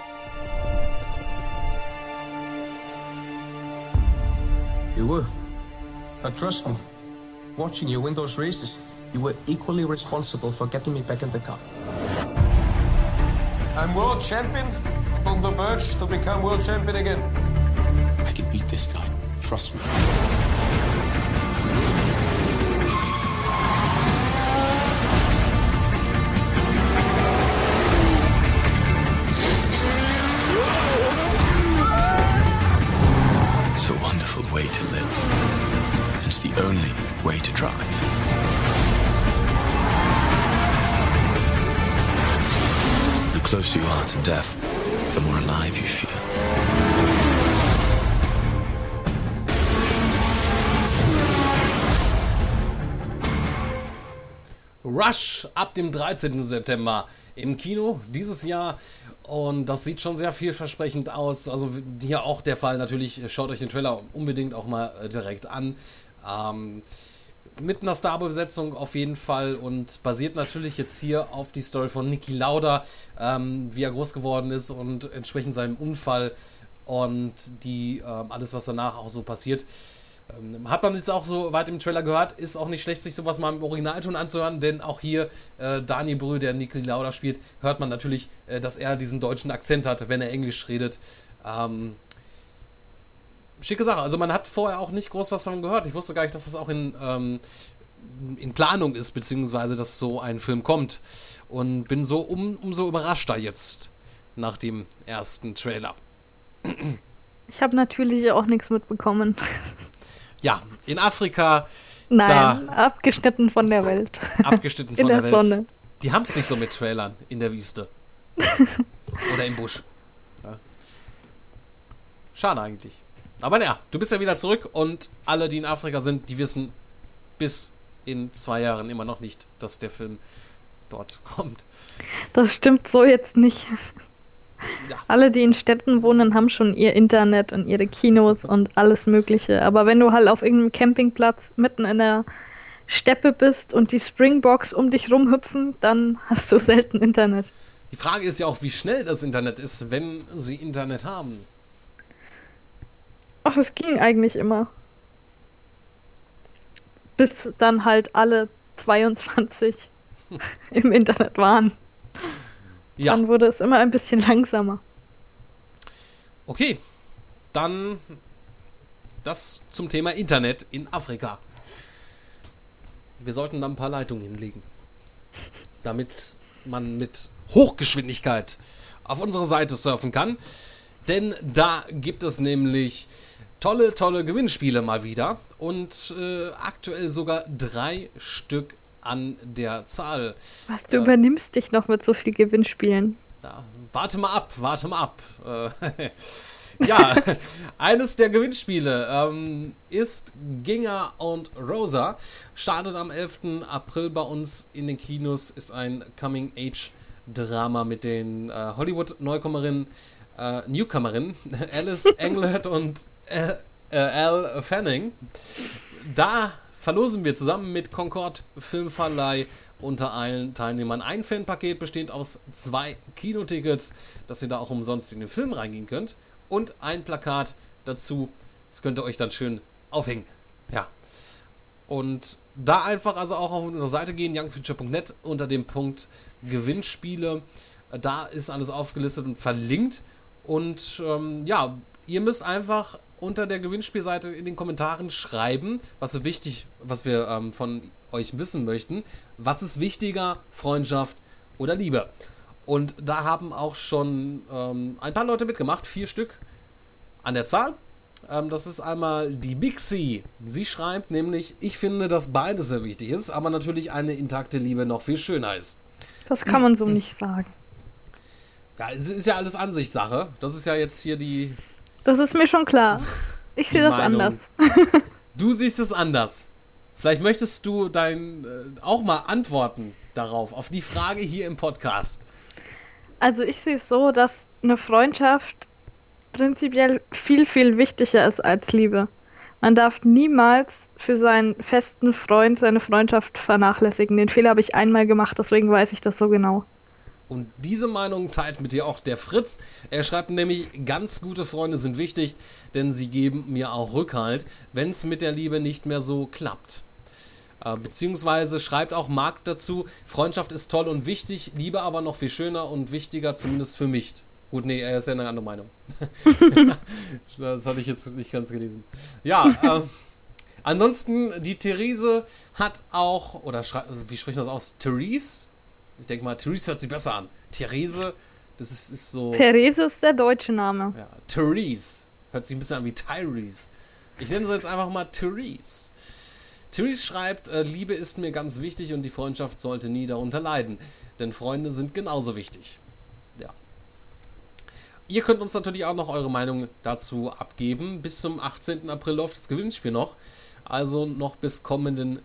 You were. But trust me, watching you win those races, you were equally responsible for getting me back in the car. I'm world champion, on the verge to become world champion again. I can beat this guy. Trust me. Drive. The closer you are to death, the more alive you feel. Rush ab dem 13. September im Kino dieses Jahr. Und das sieht schon sehr vielversprechend aus. Also hier auch der Fall natürlich. Schaut euch den Trailer unbedingt auch mal äh, direkt an. Ähm, mit einer Starbesetzung auf jeden Fall und basiert natürlich jetzt hier auf die Story von Niki Lauda, ähm, wie er groß geworden ist und entsprechend seinem Unfall und die ähm, alles, was danach auch so passiert. Ähm, hat man jetzt auch so weit im Trailer gehört, ist auch nicht schlecht, sich sowas mal im Originalton anzuhören, denn auch hier äh, Daniel Brühl, der Niki Lauda spielt, hört man natürlich, äh, dass er diesen deutschen Akzent hat, wenn er Englisch redet. Ähm, schicke Sache. Also man hat vorher auch nicht groß was davon gehört. Ich wusste gar nicht, dass das auch in, ähm, in Planung ist, beziehungsweise dass so ein Film kommt. Und bin so um, umso überraschter jetzt nach dem ersten Trailer. Ich habe natürlich auch nichts mitbekommen. Ja, in Afrika. Nein, abgeschnitten von der Welt. Abgeschnitten von der, der Welt. Sonne. Die haben es nicht so mit Trailern in der Wüste. Oder im Busch. Ja. Schade eigentlich. Aber naja, du bist ja wieder zurück und alle, die in Afrika sind, die wissen bis in zwei Jahren immer noch nicht, dass der Film dort kommt. Das stimmt so jetzt nicht. Ja. Alle, die in Städten wohnen, haben schon ihr Internet und ihre Kinos und alles Mögliche. Aber wenn du halt auf irgendeinem Campingplatz mitten in der Steppe bist und die Springboks um dich rumhüpfen, dann hast du selten Internet. Die Frage ist ja auch, wie schnell das Internet ist, wenn sie Internet haben. Ach, es ging eigentlich immer. Bis dann halt alle 22 im Internet waren. Ja. Dann wurde es immer ein bisschen langsamer. Okay, dann das zum Thema Internet in Afrika. Wir sollten da ein paar Leitungen hinlegen, damit man mit Hochgeschwindigkeit auf unsere Seite surfen kann. Denn da gibt es nämlich tolle, tolle Gewinnspiele mal wieder und äh, aktuell sogar drei Stück an der Zahl. Was, du übernimmst dich noch mit so viel Gewinnspielen. Ja, warte mal ab, warte mal ab. Äh, ja, eines der Gewinnspiele ähm, ist Ginger und Rosa. Startet am 11. April bei uns in den Kinos. Ist ein Coming-Age-Drama mit den äh, Hollywood-Neukommerinnen, äh, Newcomerinnen Alice Englert und äh, Al Fanning. Da verlosen wir zusammen mit Concord Filmverleih unter allen Teilnehmern ein Fanpaket bestehend aus zwei Kinotickets, dass ihr da auch umsonst in den Film reingehen könnt und ein Plakat dazu. Das könnt ihr euch dann schön aufhängen. Ja. Und da einfach also auch auf unsere Seite gehen, youngfuture.net unter dem Punkt Gewinnspiele. Da ist alles aufgelistet und verlinkt. Und ähm, ja, ihr müsst einfach unter der Gewinnspielseite in den Kommentaren schreiben, was wir wichtig, was wir ähm, von euch wissen möchten. Was ist wichtiger, Freundschaft oder Liebe? Und da haben auch schon ähm, ein paar Leute mitgemacht, vier Stück an der Zahl. Ähm, das ist einmal die Bixie. Sie schreibt nämlich, ich finde, dass beides sehr wichtig ist, aber natürlich eine intakte Liebe noch viel schöner ist. Das kann man so nicht sagen. Ja, es ist ja alles Ansichtssache. Das ist ja jetzt hier die. Das ist mir schon klar. Ich sehe das Meinung. anders. Du siehst es anders. Vielleicht möchtest du dein äh, auch mal antworten darauf, auf die Frage hier im Podcast. Also ich sehe es so, dass eine Freundschaft prinzipiell viel, viel wichtiger ist als Liebe. Man darf niemals für seinen festen Freund seine Freundschaft vernachlässigen. Den Fehler habe ich einmal gemacht, deswegen weiß ich das so genau. Und diese Meinung teilt mit dir auch der Fritz. Er schreibt nämlich, ganz gute Freunde sind wichtig, denn sie geben mir auch Rückhalt, wenn es mit der Liebe nicht mehr so klappt. Äh, beziehungsweise schreibt auch Marc dazu, Freundschaft ist toll und wichtig, Liebe aber noch viel schöner und wichtiger, zumindest für mich. Gut, nee, er ist ja eine andere Meinung. das hatte ich jetzt nicht ganz gelesen. Ja, äh, ansonsten, die Therese hat auch, oder wie spricht man das aus? Therese? Ich denke mal, Therese hört sich besser an. Therese, das ist, ist so. Therese ist der deutsche Name. Ja, Therese. Hört sich ein bisschen an wie Tyrese. Ich nenne sie jetzt einfach mal Therese. Therese schreibt, äh, Liebe ist mir ganz wichtig und die Freundschaft sollte nie darunter leiden. Denn Freunde sind genauso wichtig. Ja. Ihr könnt uns natürlich auch noch eure Meinung dazu abgeben. Bis zum 18. April läuft das Gewinnspiel noch. Also noch bis kommenden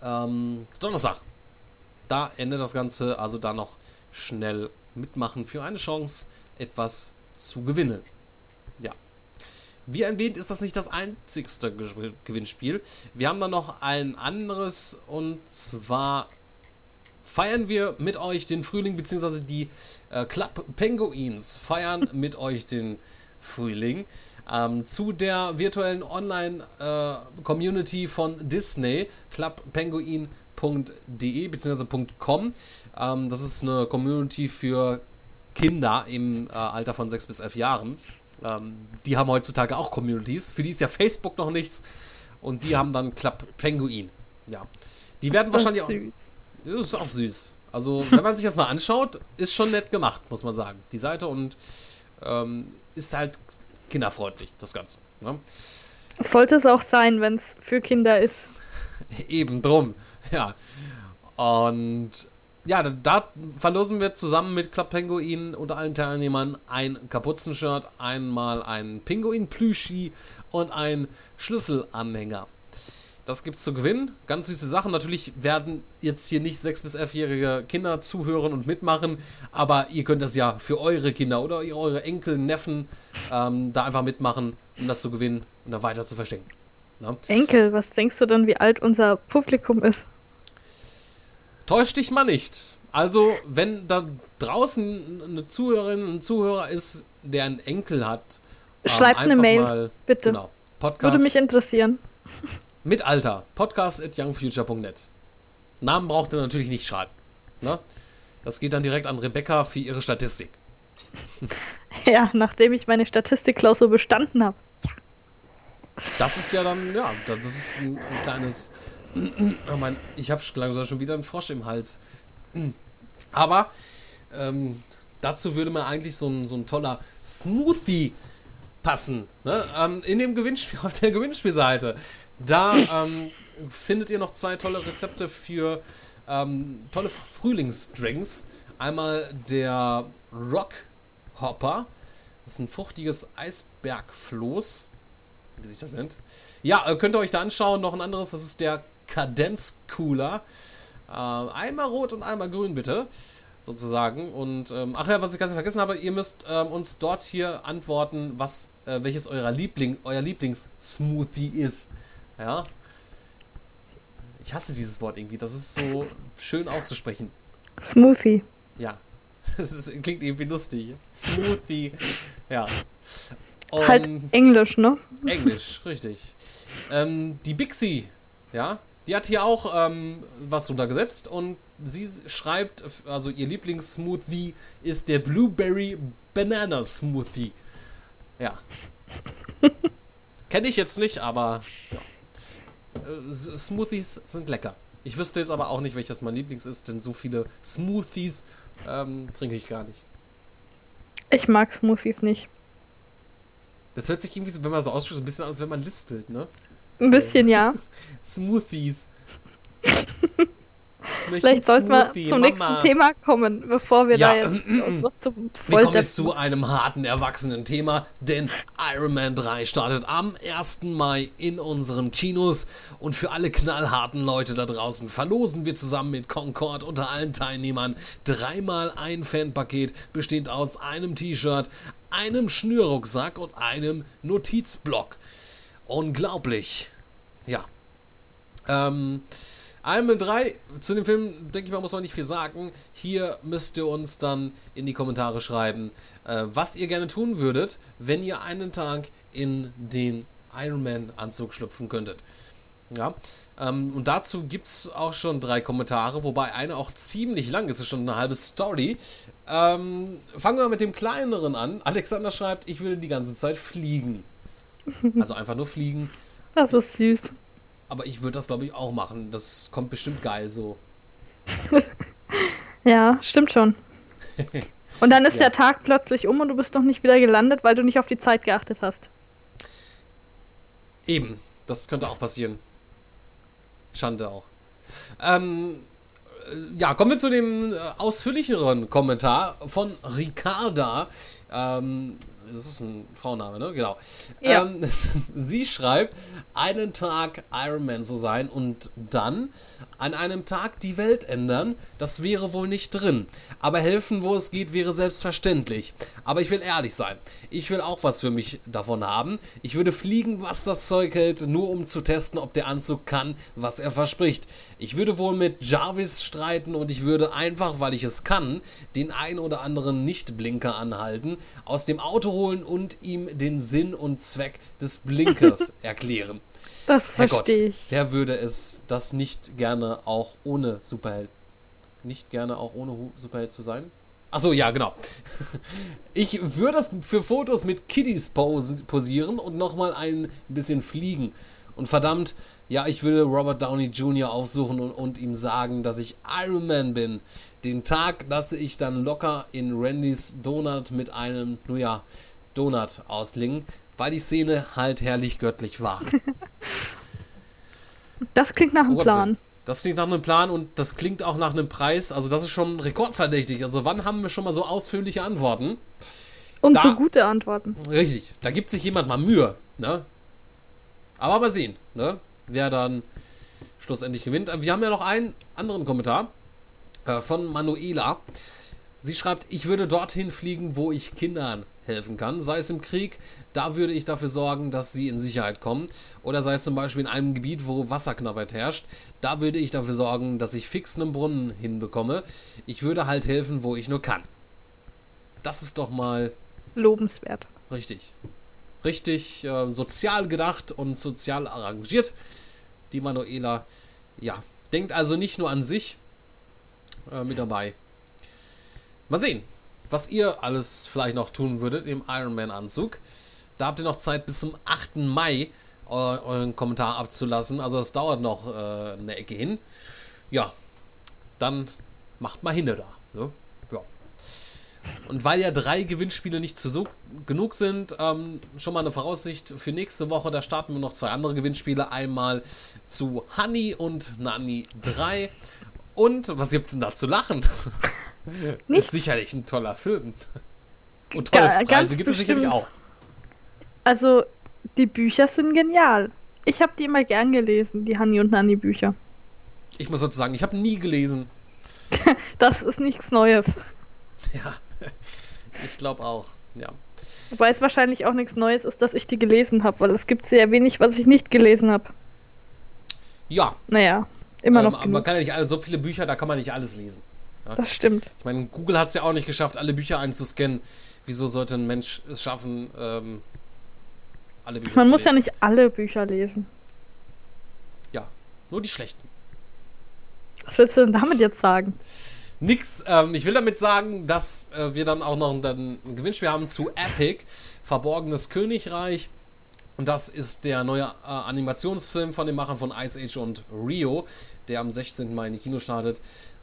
ähm, Donnerstag. Da endet das Ganze. Also da noch schnell mitmachen für eine Chance, etwas zu gewinnen. Ja. Wie erwähnt, ist das nicht das einzigste Ge- Gewinnspiel. Wir haben dann noch ein anderes und zwar feiern wir mit euch den Frühling, beziehungsweise die äh, Club Penguins feiern mit euch den Frühling. Ähm, zu der virtuellen Online-Community von Disney, clubpenguin.de bzw. .com. Ähm, das ist eine Community für Kinder im äh, Alter von 6 bis 11 Jahren. Ähm, die haben heutzutage auch Communities. Für die ist ja Facebook noch nichts. Und die haben dann Club Penguin. Ja. Die werden Das wahrscheinlich auch. süß. Das ist auch süß. Also, wenn man sich das mal anschaut, ist schon nett gemacht, muss man sagen. Die Seite und ähm, ist halt kinderfreundlich, das Ganze. Ne? Sollte es auch sein, wenn es für Kinder ist. Eben drum. Ja. Und ja, da, verlosen wir zusammen mit Club Penguin unter allen Teilnehmern ein Kapuzenshirt, einmal ein Pinguin-Plüschi und ein Schlüsselanhänger. Das gibt's zu gewinnen. Ganz süße Sachen. Natürlich werden jetzt hier nicht 6- bis 11-jährige Kinder zuhören und mitmachen, aber ihr könnt das ja für eure Kinder oder eure Enkel, Neffen ähm, da einfach mitmachen, um das zu gewinnen und dann weiter zu verschenken. Ne? Enkel, was denkst du denn, wie alt unser Publikum ist? Täusch dich mal nicht. Also, wenn da draußen eine Zuhörerin, ein Zuhörer ist, der einen Enkel hat, ähm, Schreibt eine Mail, mal- bitte. Genau. Podcast Würde mich interessieren. mit Alter. Podcast at youngfuture.net. Namen braucht ihr natürlich nicht schreiben. Ne? Das geht dann direkt an Rebecca für ihre Statistik. Ja, nachdem ich meine Statistikklausur bestanden habe. Das ist ja dann, ja, das ist ein, ein kleines. Oh mein, ich habe langsam schon wieder einen Frosch im Hals. Aber ähm, dazu würde mir eigentlich so ein, so ein toller Smoothie passen. Ne? Ähm, in dem Gewinnspiel, auf der Gewinnspielseite. Da ähm, findet ihr noch zwei tolle Rezepte für ähm, tolle Frühlingsdrinks. Einmal der Rock Hopper. Das ist ein fruchtiges Eisbergfloß wie sich das nennt. Ja, äh, könnt ihr euch da anschauen. Noch ein anderes, das ist der Kadenz Cooler. Äh, einmal rot und einmal grün, bitte. Sozusagen. Und, ähm, ach ja, was ich ganz vergessen habe, ihr müsst ähm, uns dort hier antworten, was, äh, welches eurer Liebling, euer Lieblings-Smoothie ist. Ja. Ich hasse dieses Wort irgendwie. Das ist so schön auszusprechen. Smoothie. Ja. Das ist, klingt irgendwie lustig. Smoothie. Ja. Halt Und- Englisch, ne? Englisch, richtig. Ähm, die Bixie, ja, die hat hier auch ähm, was runtergesetzt und sie schreibt, also ihr Lieblingssmoothie ist der Blueberry Banana Smoothie. Ja. Kenne ich jetzt nicht, aber ja. Äh, Smoothies sind lecker. Ich wüsste jetzt aber auch nicht, welches mein Lieblings ist, denn so viele Smoothies ähm, trinke ich gar nicht. Ich mag Smoothies nicht. Das hört sich irgendwie, so, wenn man so ausspricht, so ein bisschen an, als wenn man lispelt, ne? Ein bisschen, ja. Smoothies. Vielleicht sollten wir zum Mama. nächsten Thema kommen, bevor wir Ja, da jetzt uns noch zum Wir kommen jetzt zu einem harten Erwachsenen-Thema, denn Iron Man 3 startet am 1. Mai in unseren Kinos und für alle knallharten Leute da draußen verlosen wir zusammen mit Concord unter allen Teilnehmern dreimal ein Fanpaket, bestehend aus einem T-Shirt, einem Schnürrucksack und einem Notizblock. Unglaublich. Ja. Ähm, Iron Man 3, zu dem Film, denke ich mal, muss man nicht viel sagen. Hier müsst ihr uns dann in die Kommentare schreiben, äh, was ihr gerne tun würdet, wenn ihr einen Tag in den Iron Man-Anzug schlüpfen könntet. Ja, ähm, und dazu gibt es auch schon drei Kommentare, wobei eine auch ziemlich lang ist, ist schon eine halbe Story. Ähm, fangen wir mit dem kleineren an. Alexander schreibt, ich würde die ganze Zeit fliegen. Also einfach nur fliegen. Das ist süß. Aber ich würde das, glaube ich, auch machen. Das kommt bestimmt geil so. Ja, stimmt schon. Und dann ist Ja. der Tag plötzlich um und du bist noch nicht wieder gelandet, weil du nicht auf die Zeit geachtet hast. Eben, das könnte auch passieren. Schande auch. Ähm, äh, ja, kommen wir zu dem äh, ausführlicheren Kommentar von Ricarda. Ähm, das ist ein Frauenname, ne? Genau. Ja. Ähm, sie schreibt, einen Tag Iron Man zu sein und dann an einem Tag die Welt ändern, das wäre wohl nicht drin. Aber helfen, wo es geht, wäre selbstverständlich. Aber ich will ehrlich sein. Ich will auch was für mich davon haben. Ich würde fliegen, was das Zeug hält, nur um zu testen, ob der Anzug kann, was er verspricht. Ich würde wohl mit Jarvis streiten und ich würde einfach, weil ich es kann, den ein oder anderen Nicht-Blinker anhalten, aus dem Auto holen und ihm den Sinn und Zweck des Blinkers erklären. Das verstehe ich. wer würde es das nicht gerne auch ohne Superheld? Nicht gerne auch ohne Superheld zu sein? Achso, ja, genau. Ich würde für Fotos mit Kiddies posieren und nochmal ein bisschen fliegen. Und verdammt, ja, ich würde Robert Downey Jr. aufsuchen und, und ihm sagen, dass ich Iron Man bin. Den Tag lasse ich dann locker in Randys Donut mit einem, nun ja, Donut auslingen, weil die Szene halt herrlich göttlich war. Das klingt nach einem Oh Plan. Das klingt nach einem Plan und das klingt auch nach einem Preis. Also das ist schon rekordverdächtig. Also wann haben wir schon mal so ausführliche Antworten? Und Da- so gute Antworten. Richtig, da gibt sich jemand mal Mühe, ne? Aber mal sehen, ne? Wer dann schlussendlich gewinnt. Wir haben ja noch einen anderen Kommentar äh, von Manuela. Sie schreibt, ich würde dorthin fliegen, wo ich Kindern helfen kann, sei es im Krieg, da würde ich dafür sorgen, dass sie in Sicherheit kommen, oder sei es zum Beispiel in einem Gebiet, wo Wasserknappheit herrscht, da würde ich dafür sorgen, dass ich fix einen Brunnen hinbekomme. Ich würde halt helfen, wo ich nur kann. Das ist doch mal Lobenswert. Richtig. Richtig äh, sozial gedacht und sozial arrangiert. Die Manuela, ja, denkt also nicht nur an sich äh, mit dabei. Mal sehen, was ihr alles vielleicht noch tun würdet im Iron Man Anzug. Da habt ihr noch Zeit bis zum 8. Mai eu euren Kommentar abzulassen. Also es dauert noch äh, eine Ecke hin. Ja, dann macht mal hinne da. Ne? Ja. Und weil ja drei Gewinnspiele nicht zu so genug sind, ähm, schon mal eine Voraussicht für nächste Woche. Da starten wir noch zwei andere Gewinnspiele. Einmal zu Honey und Nani 3. Und was gibt's denn da zu lachen? Ist sicherlich ein toller Film. Und tolle Ga- Preise gibt es sicherlich auch. Also, die Bücher sind genial. Ich habe die immer gern gelesen, die Hanni und Nanni Bücher. Ich muss dazu sagen, ich habe nie gelesen. Das ist nichts Neues. Ja, ich glaube auch. Ja. Wobei es wahrscheinlich auch nichts Neues ist, dass ich die gelesen habe, weil es gibt sehr wenig, was ich nicht gelesen habe. Ja. Naja, immer ähm, noch aber man genug. kann ja nicht alle, so viele Bücher, da kann man nicht alles lesen. Ja? Das stimmt. Ich meine, Google hat es ja auch nicht geschafft, alle Bücher einzuscannen. Wieso sollte ein Mensch es schaffen, ähm, alle Bücher Man muss ja lesen? nicht alle Bücher lesen. Ja, nur die schlechten. Was willst du denn damit jetzt sagen? Nix. Ähm, ich will damit sagen, dass äh, wir dann auch noch ein, dann ein Gewinnspiel haben zu Epic, Verborgenes Königreich. Und das ist der neue äh, Animationsfilm von den Machern von Ice Age und Rio, der am 16. Mai in die Kino startet.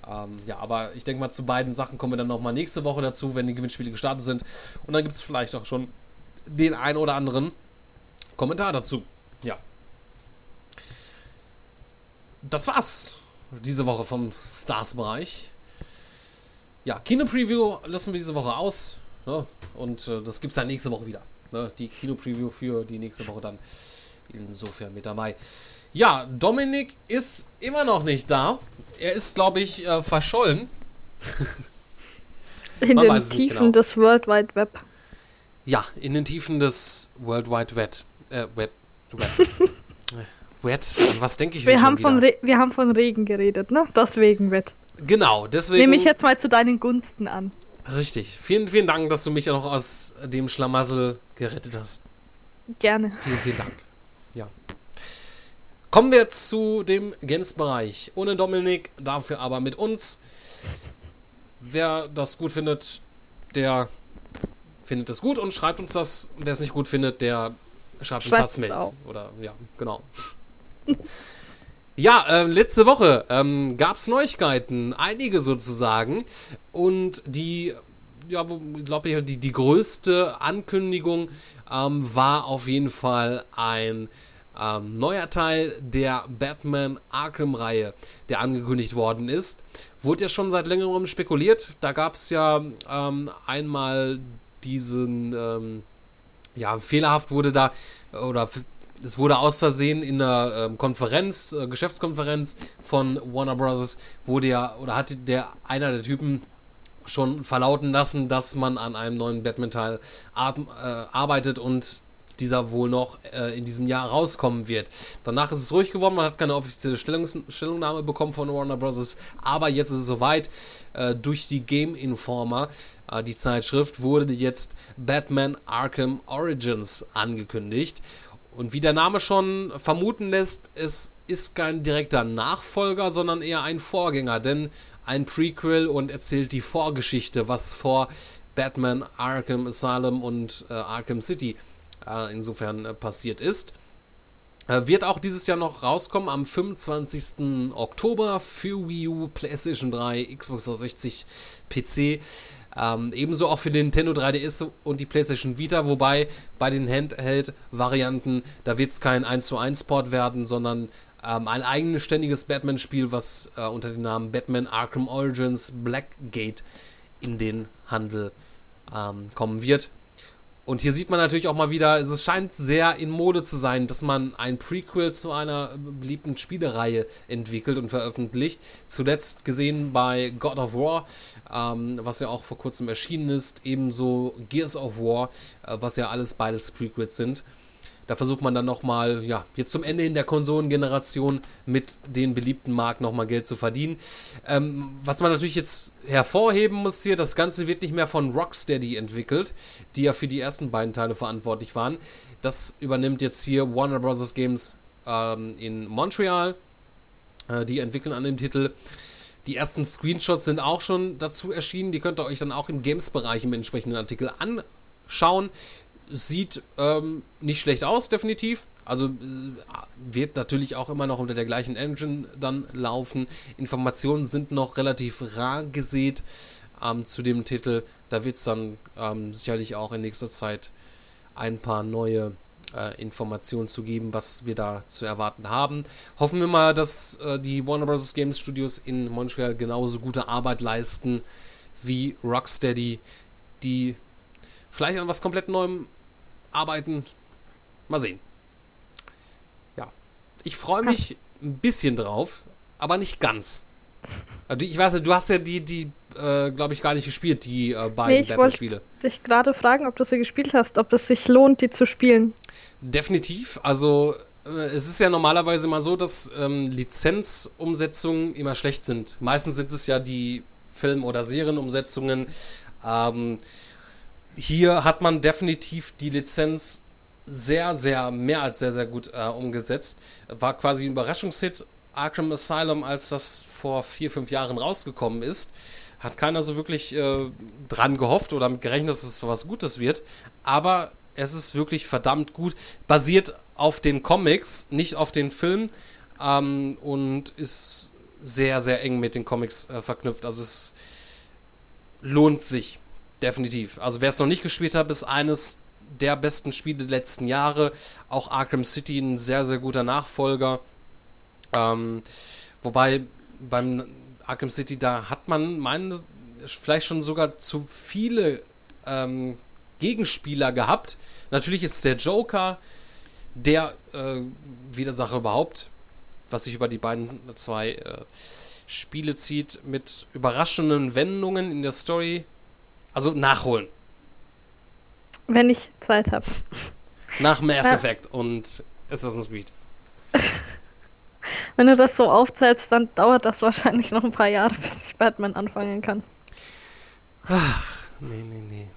Ähm, ja, aber ich denke mal, zu beiden Sachen kommen wir dann nochmal nächste Woche dazu, wenn die Gewinnspiele gestartet sind. Und dann gibt es vielleicht auch schon den ein oder anderen Kommentar dazu. Ja. Das war's diese Woche vom Stars-Bereich. Ja, Kino-Preview lassen wir diese Woche aus. Ne? Und äh, das gibt's dann nächste Woche wieder. Ne? Die Kino-Preview für die nächste Woche dann insofern mit dabei. Ja, Dominik ist immer noch nicht da. Er ist, glaube ich, äh, verschollen. In den Tiefen genau. des World Wide Web. Ja, in den Tiefen des World Wide Web. Äh, Web. Web. Wet. Was denke ich Wir haben, von? Re wir haben von Regen geredet, ne? Deswegen Wett. Genau, deswegen. Nehme ich jetzt mal zu deinen Gunsten an. Richtig. Vielen, vielen Dank, dass du mich ja noch aus dem Schlamassel gerettet hast. Gerne. Vielen, vielen Dank. Kommen wir zu dem Games-Bereich. Ohne Dominik, dafür aber mit uns. Wer das gut findet, der findet es gut und schreibt uns das. Wer es nicht gut findet, der schreibt uns auch. Oder ja, genau. Ja, ähm, letzte Woche ähm, gab es Neuigkeiten, einige sozusagen. Und die, ja, ich glaube, die, die größte Ankündigung ähm, war auf jeden Fall ein ähm, neuer Teil der Batman Arkham-Reihe, der angekündigt worden ist. Wurde ja schon seit längerem spekuliert. Da gab es ja ähm, einmal diesen, ähm, ja, fehlerhaft wurde da, oder es wurde aus Versehen in einer ähm, Konferenz, äh, Geschäftskonferenz von Warner Bros. wurde ja, oder hatte der, einer der Typen schon verlauten lassen, dass man an einem neuen Batman-Teil ar- äh, arbeitet und dieser wohl noch äh, in diesem Jahr rauskommen wird. Danach ist es ruhig geworden, man hat keine offizielle Stellungs Stellungnahme bekommen von Warner Bros., aber jetzt ist es soweit. Äh, durch die Game Informer, äh, die Zeitschrift, wurde jetzt Batman Arkham Origins angekündigt. Und wie der Name schon vermuten lässt, es ist kein direkter Nachfolger, sondern eher ein Vorgänger, denn ein Prequel und erzählt die Vorgeschichte, was vor Batman Arkham Asylum und äh, Arkham City insofern äh, passiert ist. Äh, wird auch dieses Jahr noch rauskommen am 25. Oktober für Wii U, PlayStation 3, Xbox 360, PC. Ähm, ebenso auch für den Nintendo 3DS und die PlayStation Vita, wobei bei den Handheld-Varianten, da wird es kein 1 zu 1 Port werden, sondern ähm, ein eigenständiges Batman-Spiel, was äh, unter dem Namen Batman Arkham Origins Blackgate in den Handel ähm, kommen wird. Und hier sieht man natürlich auch mal wieder, es scheint sehr in Mode zu sein, dass man ein Prequel zu einer beliebten Spielereihe entwickelt und veröffentlicht. Zuletzt gesehen bei God of War, ähm, was ja auch vor kurzem erschienen ist, ebenso Gears of War, äh, was ja alles beides Prequels sind. Da versucht man dann nochmal, ja, jetzt zum Ende in der Konsolengeneration mit den beliebten Marken nochmal Geld zu verdienen. Ähm, was man natürlich jetzt hervorheben muss hier, das Ganze wird nicht mehr von Rocksteady entwickelt, die ja für die ersten beiden Teile verantwortlich waren. Das übernimmt jetzt hier Warner Bros. Games ähm, in Montreal. Äh, die entwickeln an dem Titel. Die ersten Screenshots sind auch schon dazu erschienen. Die könnt ihr euch dann auch im Games-Bereich im entsprechenden Artikel anschauen. Sieht ähm, nicht schlecht aus, definitiv. Also äh, wird natürlich auch immer noch unter der gleichen Engine dann laufen. Informationen sind noch relativ rar gesät ähm, zu dem Titel. Da wird es dann ähm, sicherlich auch in nächster Zeit ein paar neue äh, Informationen zu geben, was wir da zu erwarten haben. Hoffen wir mal, dass äh, die Warner Bros. Games Studios in Montreal genauso gute Arbeit leisten wie Rocksteady, die vielleicht an was komplett Neuem arbeiten. Mal sehen. Ja. Ich freue mich ein bisschen drauf, aber nicht ganz. Also ich weiß nicht, du hast ja die, die, äh, glaube ich, gar nicht gespielt, die äh, beiden Nee, ich wollte Batman-Spiele. dich gerade fragen, ob du sie gespielt hast, ob es sich lohnt, die zu spielen. Definitiv. Also äh, es ist ja normalerweise immer so, dass ähm, Lizenzumsetzungen immer schlecht sind. Meistens sind es ja die Film- oder Serienumsetzungen. Ähm, hier hat man definitiv die Lizenz sehr, sehr, mehr als sehr, sehr gut äh, umgesetzt. War quasi ein Überraschungshit. Arkham Asylum, als das vor vier, fünf Jahren rausgekommen ist, hat keiner so wirklich äh, dran gehofft oder damit gerechnet, dass es was Gutes wird. Aber es ist wirklich verdammt gut. Basiert auf den Comics, nicht auf den Film. Ähm, und ist sehr, sehr eng mit den Comics äh, verknüpft. Also es lohnt sich. Definitiv. Also wer es noch nicht gespielt hat, ist eines der besten Spiele der letzten Jahre. Auch Arkham City ein sehr, sehr guter Nachfolger. Ähm, wobei beim Arkham City, da hat man meinen, vielleicht schon sogar zu viele ähm, Gegenspieler gehabt. Natürlich ist der Joker der äh, Widersacher überhaupt, was sich über die beiden zwei äh, Spiele zieht, mit überraschenden Wendungen in der Story. Also nachholen. Wenn ich Zeit habe. Nach Mass Ja. Effect und Assassin's Creed. Wenn du das so aufzählst, dann dauert das wahrscheinlich noch ein paar Jahre, bis ich Batman anfangen kann. Ach, nee, nee, nee.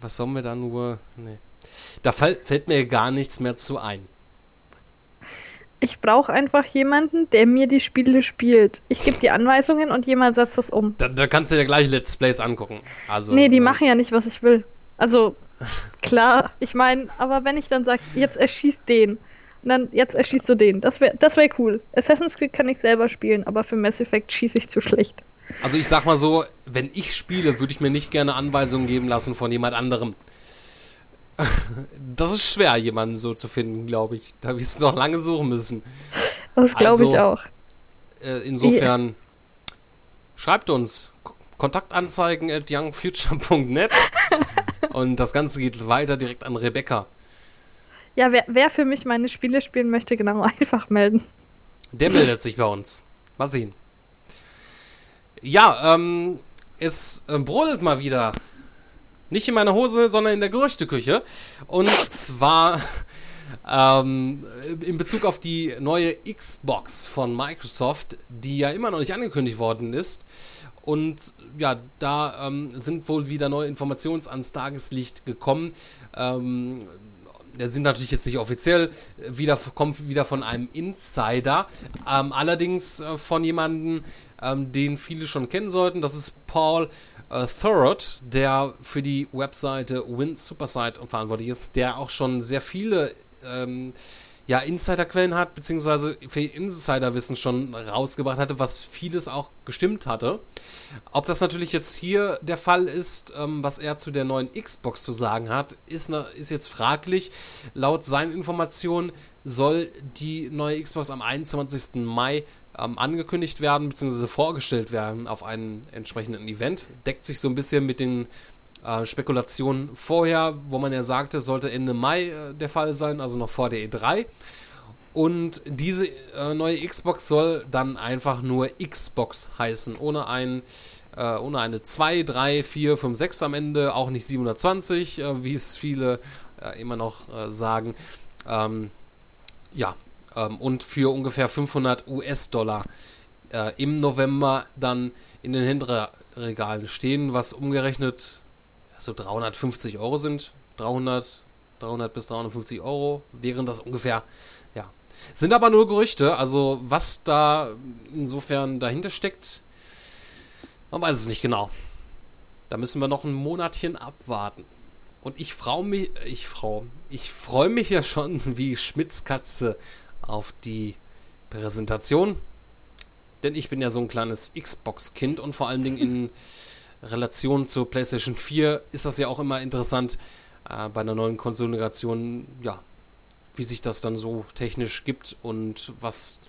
Was sollen wir da nur. Nee. Da fall, fällt mir gar nichts mehr zu ein. Ich brauche einfach jemanden, der mir die Spiele spielt. Ich gebe die Anweisungen und jemand setzt das um. Da, da kannst du dir gleich Let's Plays angucken. Also, nee, die äh, machen ja nicht, was ich will. Also, klar, ich meine, aber wenn ich dann sage, jetzt erschießt den, und dann jetzt erschießt du den, das wäre das wär cool. Assassin's Creed kann ich selber spielen, aber für Mass Effect schieße ich zu schlecht. Also ich sag mal so, wenn ich spiele, würde ich mir nicht gerne Anweisungen geben lassen von jemand anderem. Das ist schwer, jemanden so zu finden, glaube ich. Da wirst du noch lange suchen müssen. Das glaube ich Also, auch. Äh, insofern, schreibt uns Kontaktanzeigen at youngfuture.net und das Ganze geht weiter direkt an Rebecca. Ja, wer, wer für mich meine Spiele spielen möchte, genau einfach melden. Der meldet sich bei uns. Mal sehen. Ja, ähm, es äh, brodelt mal wieder. Nicht in meiner Hose, sondern in der Gerüchteküche. Und zwar ähm, in Bezug auf die neue Xbox von Microsoft, die ja immer noch nicht angekündigt worden ist. Und ja, da ähm, sind wohl wieder neue Informationen ans Tageslicht gekommen. Ähm, sind natürlich jetzt nicht offiziell, wieder, kommt wieder von einem Insider, ähm, allerdings äh, von jemandem, ähm, den viele schon kennen sollten. Das ist Paul äh, Thurrott, der für die Webseite Win Supersite verantwortlich ist, der auch schon sehr viele ähm, ja, Insiderquellen hat, beziehungsweise für Insiderwissen schon rausgebracht hatte, was vieles auch gestimmt hatte. Ob das natürlich jetzt hier der Fall ist, ähm, was er zu der neuen Xbox zu sagen hat, ist, ne, ist jetzt fraglich. Laut seinen Informationen soll die neue Xbox am 21. Mai ähm, angekündigt werden, beziehungsweise vorgestellt werden auf einem entsprechenden Event. Deckt sich so ein bisschen mit den äh, Spekulationen vorher, wo man ja sagte, sollte Ende Mai äh, der Fall sein, also noch vor der E3. Und diese äh, neue Xbox soll dann einfach nur Xbox heißen, ohne ein äh, ohne eine 2, 3, 4, 5, 6 am Ende, auch nicht 720, äh, wie es viele äh, immer noch sagen. Ähm, ja, ähm, und für ungefähr 500 US-Dollar äh, im November dann in den Händlerregalen stehen, was umgerechnet so 350 Euro sind. 300, 300 bis 350 Euro wären das ungefähr. Ja. Sind aber nur Gerüchte, also was da insofern dahinter steckt, man weiß es nicht genau. Da müssen wir noch ein Monatchen abwarten. Und ich frau mich, ich frau, ich freue mich ja schon wie Schmitzkatze auf die Präsentation. Denn ich bin ja so ein kleines Xbox-Kind und vor allen Dingen in Relation zur PlayStation 4 ist das ja auch immer interessant äh, bei einer neuen Konsolidation, ja, wie sich das dann so technisch gibt und was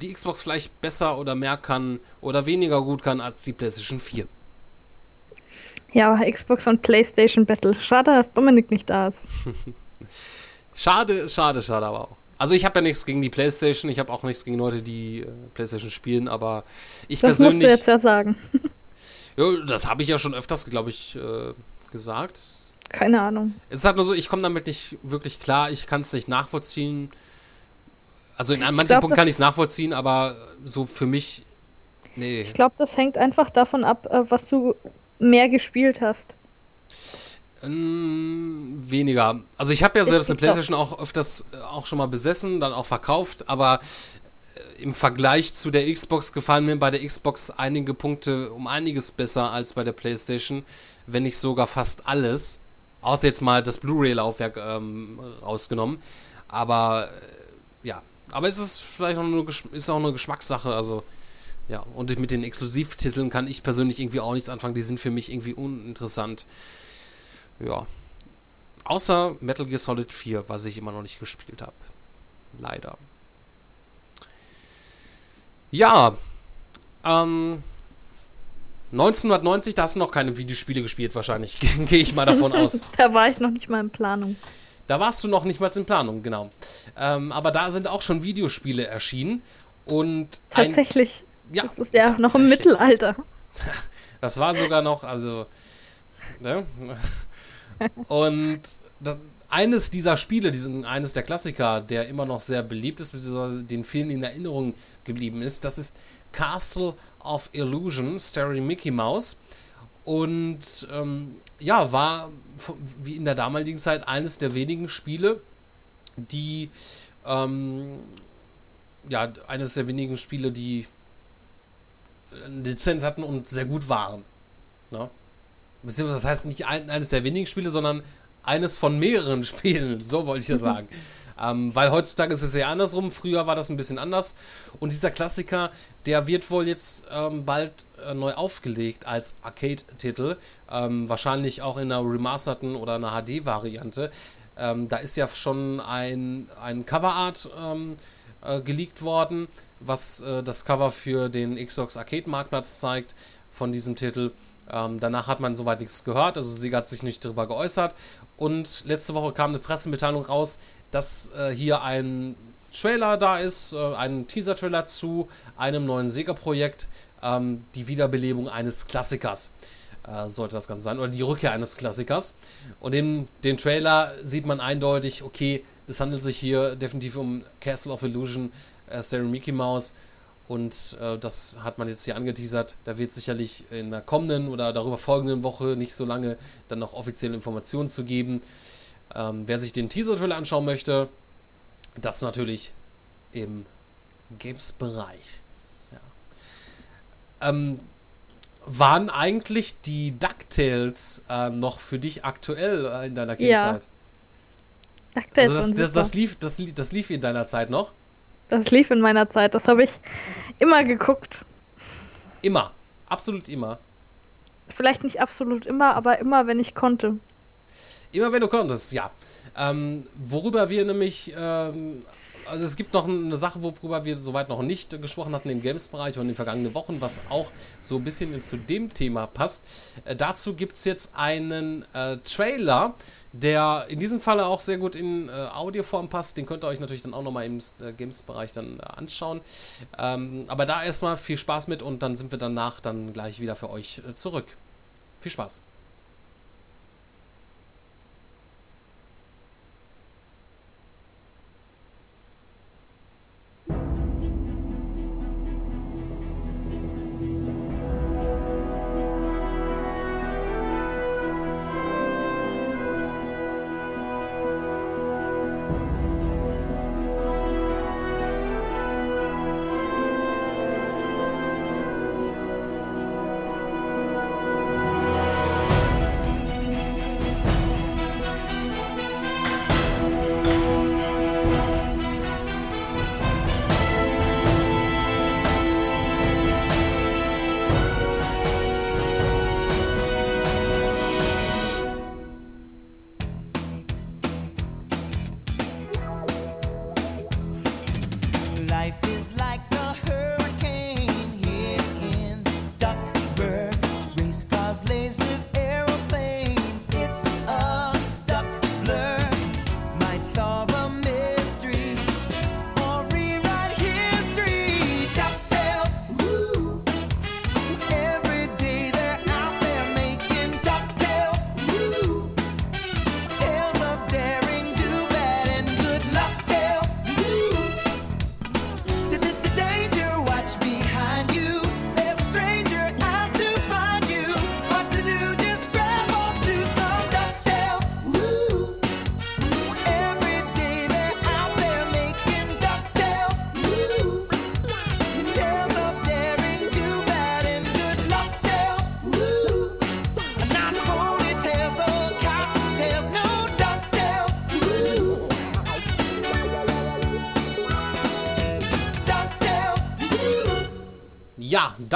die Xbox vielleicht besser oder mehr kann oder weniger gut kann als die PlayStation 4. Ja, aber Xbox und PlayStation Battle. Schade, dass Dominik nicht da ist. Schade, schade, schade aber auch. Also ich habe ja nichts gegen die PlayStation, ich habe auch nichts gegen Leute, die äh, PlayStation spielen, aber ich Das musst persönlich. du jetzt ja sagen. Ja, das habe ich ja schon öfters, glaube ich, äh, gesagt. Keine Ahnung. Es ist halt nur so, ich komme damit nicht wirklich klar, ich kann es nicht nachvollziehen. Also in manchen glaub, Punkten kann das- ich es nachvollziehen, aber so für mich, nee. Ich glaube, das hängt einfach davon ab, äh, was du mehr gespielt hast. Ähm, weniger. Also ich habe ja selbst eine Playstation auch öfters äh, auch schon mal besessen, dann auch verkauft, aber äh, im Vergleich zu der Xbox gefallen mir bei der Xbox einige Punkte um einiges besser als bei der Playstation, wenn nicht sogar fast alles. Außer jetzt mal das Blu-ray-Laufwerk ähm, rausgenommen. Aber äh, ja, aber es ist vielleicht auch nur ist auch eine Geschmackssache, also ja, und mit den Exklusivtiteln kann ich persönlich irgendwie auch nichts anfangen, die sind für mich irgendwie uninteressant. Ja. Außer Metal Gear Solid 4, was ich immer noch nicht gespielt habe. Leider. Ja, ähm, 1990, da hast du noch keine Videospiele gespielt, wahrscheinlich. Gehe ich mal davon aus. da war ich noch nicht mal in Planung. Da warst du noch nicht mal in Planung, genau. Ähm, aber da sind auch schon Videospiele erschienen. Und tatsächlich. Ein, ja, das ist ja noch im Mittelalter. Das war sogar noch, also. Ne? Und das, eines dieser Spiele, diesen, eines der Klassiker, der immer noch sehr beliebt ist, beziehungsweise den vielen in Erinnerung geblieben ist, das ist Castle of Illusion, starring Mickey Mouse. Und ähm, ja, war wie in der damaligen Zeit eines der wenigen Spiele, die ähm, ja, eines der wenigen Spiele, die eine Lizenz hatten und sehr gut waren. Ja? Das heißt nicht ein, eines der wenigen Spiele, sondern eines von mehreren Spielen, so wollte ich ja sagen. ähm, weil heutzutage ist es ja andersrum, früher war das ein bisschen anders. Und dieser Klassiker, der wird wohl jetzt ähm, bald äh, neu aufgelegt als Arcade-Titel. Ähm, wahrscheinlich auch in einer remasterten oder einer HD-Variante. Ähm, da ist ja schon ein, ein Coverart ähm, äh, geleakt worden, was äh, das Cover für den Xbox Arcade Marktplatz zeigt von diesem Titel. Ähm, danach hat man soweit nichts gehört, also sie hat sich nicht darüber geäußert. Und letzte Woche kam eine Pressemitteilung raus, dass äh, hier ein Trailer da ist, äh, ein Teaser-Trailer zu einem neuen Sega-Projekt, ähm, die Wiederbelebung eines Klassikers. Äh, sollte das Ganze sein, oder die Rückkehr eines Klassikers. Und in den Trailer sieht man eindeutig, okay, es handelt sich hier definitiv um Castle of Illusion, äh, Starring Mickey Mouse. Und äh, das hat man jetzt hier angeteasert. Da wird sicherlich in der kommenden oder darüber folgenden Woche nicht so lange dann noch offizielle Informationen zu geben. Ähm, wer sich den Teaser-Trailer anschauen möchte, das natürlich im Games-Bereich. Ja. Ähm, waren eigentlich die DuckTales äh, noch für dich aktuell äh, in deiner Kindheit? Ja. DuckTales also das, das, das, lief, das, das lief in deiner Zeit noch? Das lief in meiner Zeit. Das habe ich immer geguckt. Immer. Absolut immer. Vielleicht nicht absolut immer, aber immer, wenn ich konnte. Immer, wenn du konntest, ja. Ähm, worüber wir nämlich, ähm, also es gibt noch eine Sache, worüber wir soweit noch nicht gesprochen hatten im Games-Bereich und in den vergangenen Wochen, was auch so ein bisschen zu dem Thema passt. Äh, dazu gibt es jetzt einen äh, Trailer, der in diesem Falle auch sehr gut in äh, Audioform passt. Den könnt ihr euch natürlich dann auch nochmal im äh, Games-Bereich dann äh, anschauen. Ähm, aber da erstmal viel Spaß mit und dann sind wir danach dann gleich wieder für euch äh, zurück. Viel Spaß.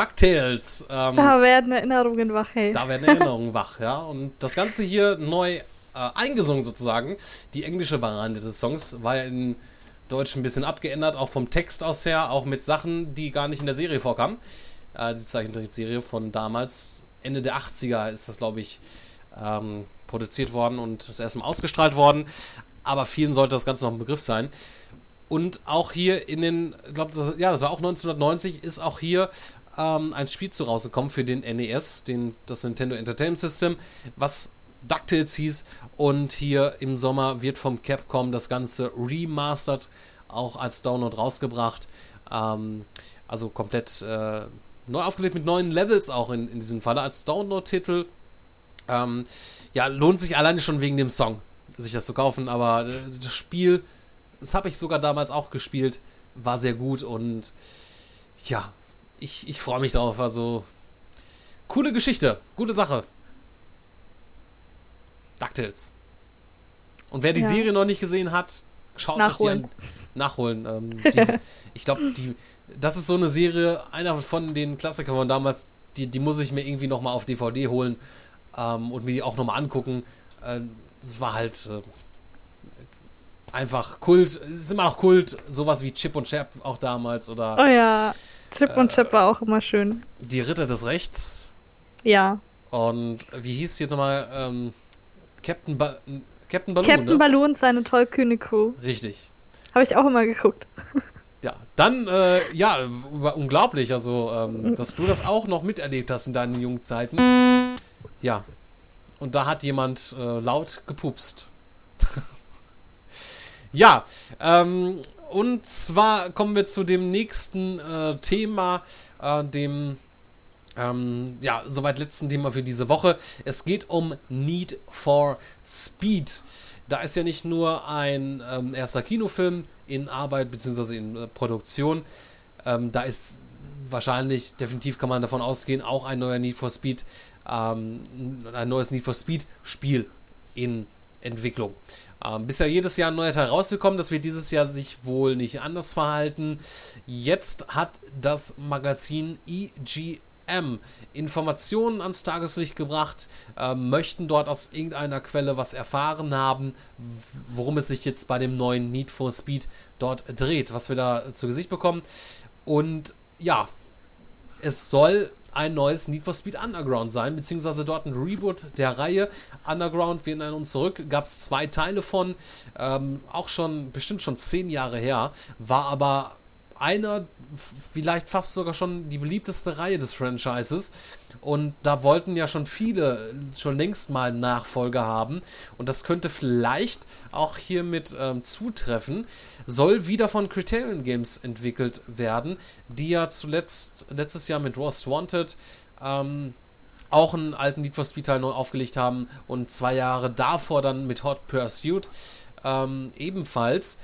DuckTales. Ähm, da werden Erinnerungen wach, hey. Da werden Erinnerungen wach, ja. Und das Ganze hier neu äh, eingesungen sozusagen. Die englische Variante des Songs war ja in Deutsch ein bisschen abgeändert, auch vom Text aus her, auch mit Sachen, die gar nicht in der Serie vorkamen. Äh, die Zeichentrickserie von damals, Ende der 80er ist das, glaube ich, ähm, produziert worden und das erste Mal ausgestrahlt worden. Aber vielen sollte das Ganze noch ein Begriff sein. Und auch hier in den, ich glaube, das, ja, das war auch 1990, ist auch hier ähm, ein Spiel zu rausgekommen für den NES, den, das Nintendo Entertainment System, was DuckTales hieß. Und hier im Sommer wird vom Capcom das Ganze remastered, auch als Download rausgebracht. Ähm, also komplett äh, neu aufgelegt mit neuen Levels auch in, in diesem Falle als Download-Titel. Ähm, ja, lohnt sich alleine schon wegen dem Song, sich das zu kaufen, aber äh, das Spiel das habe ich sogar damals auch gespielt. War sehr gut und ja, ich, ich freue mich drauf. Also, coole Geschichte, gute Sache. DuckTales. Und wer die ja. Serie noch nicht gesehen hat, schaut nachholen. euch die an. Nachholen. Ähm, die, ich glaube, das ist so eine Serie, einer von den Klassikern von damals, die, die muss ich mir irgendwie nochmal auf DVD holen ähm, und mir die auch nochmal angucken. Ähm, das war halt äh, einfach Kult, es ist immer noch Kult, sowas wie Chip und Chap auch damals oder. Oh ja, Chip äh, und Chap war auch immer schön. Die Ritter des Rechts. Ja. Und wie hieß hier nochmal? Ähm, Captain, ba Captain Balloon. Captain ne? Balloon, seine tollkühne Crew. Richtig. Habe ich auch immer geguckt. Ja, dann, äh, ja, war unglaublich, also, ähm, dass du das auch noch miterlebt hast in deinen jungen Zeiten. Ja. Und da hat jemand äh, laut gepupst. Ja, ähm, und zwar kommen wir zu dem nächsten äh, Thema, äh, dem ähm, ja, soweit letzten Thema für diese Woche. Es geht um Need for Speed. Da ist ja nicht nur ein ähm, erster Kinofilm in Arbeit bzw. in äh, Produktion. Ähm, da ist wahrscheinlich, definitiv kann man davon ausgehen, auch ein neuer Need for Speed, ähm, ein neues Need for Speed Spiel in Entwicklung. Ähm, bisher jedes Jahr ein neuer Teil rausgekommen. Das wird dieses Jahr sich wohl nicht anders verhalten. Jetzt hat das Magazin EGM Informationen ans Tageslicht gebracht, äh, möchten dort aus irgendeiner Quelle was erfahren haben, worum es sich jetzt bei dem neuen Need for Speed dort dreht, was wir da zu Gesicht bekommen. Und ja, es soll ein neues Need for Speed Underground sein, beziehungsweise dort ein Reboot der Reihe. Underground, wir erinnern uns zurück, gab es zwei Teile von, ähm, auch schon, bestimmt schon zehn Jahre her, war aber einer, vielleicht fast sogar schon die beliebteste Reihe des Franchises. Und da wollten ja schon viele schon längst mal Nachfolger haben. Und das könnte vielleicht auch hiermit ähm, zutreffen soll wieder von Criterion Games entwickelt werden, die ja zuletzt letztes Jahr mit Rost Wanted ähm, auch einen alten Need for Speed Teil neu aufgelegt haben und zwei Jahre davor dann mit Hot Pursuit ähm, ebenfalls.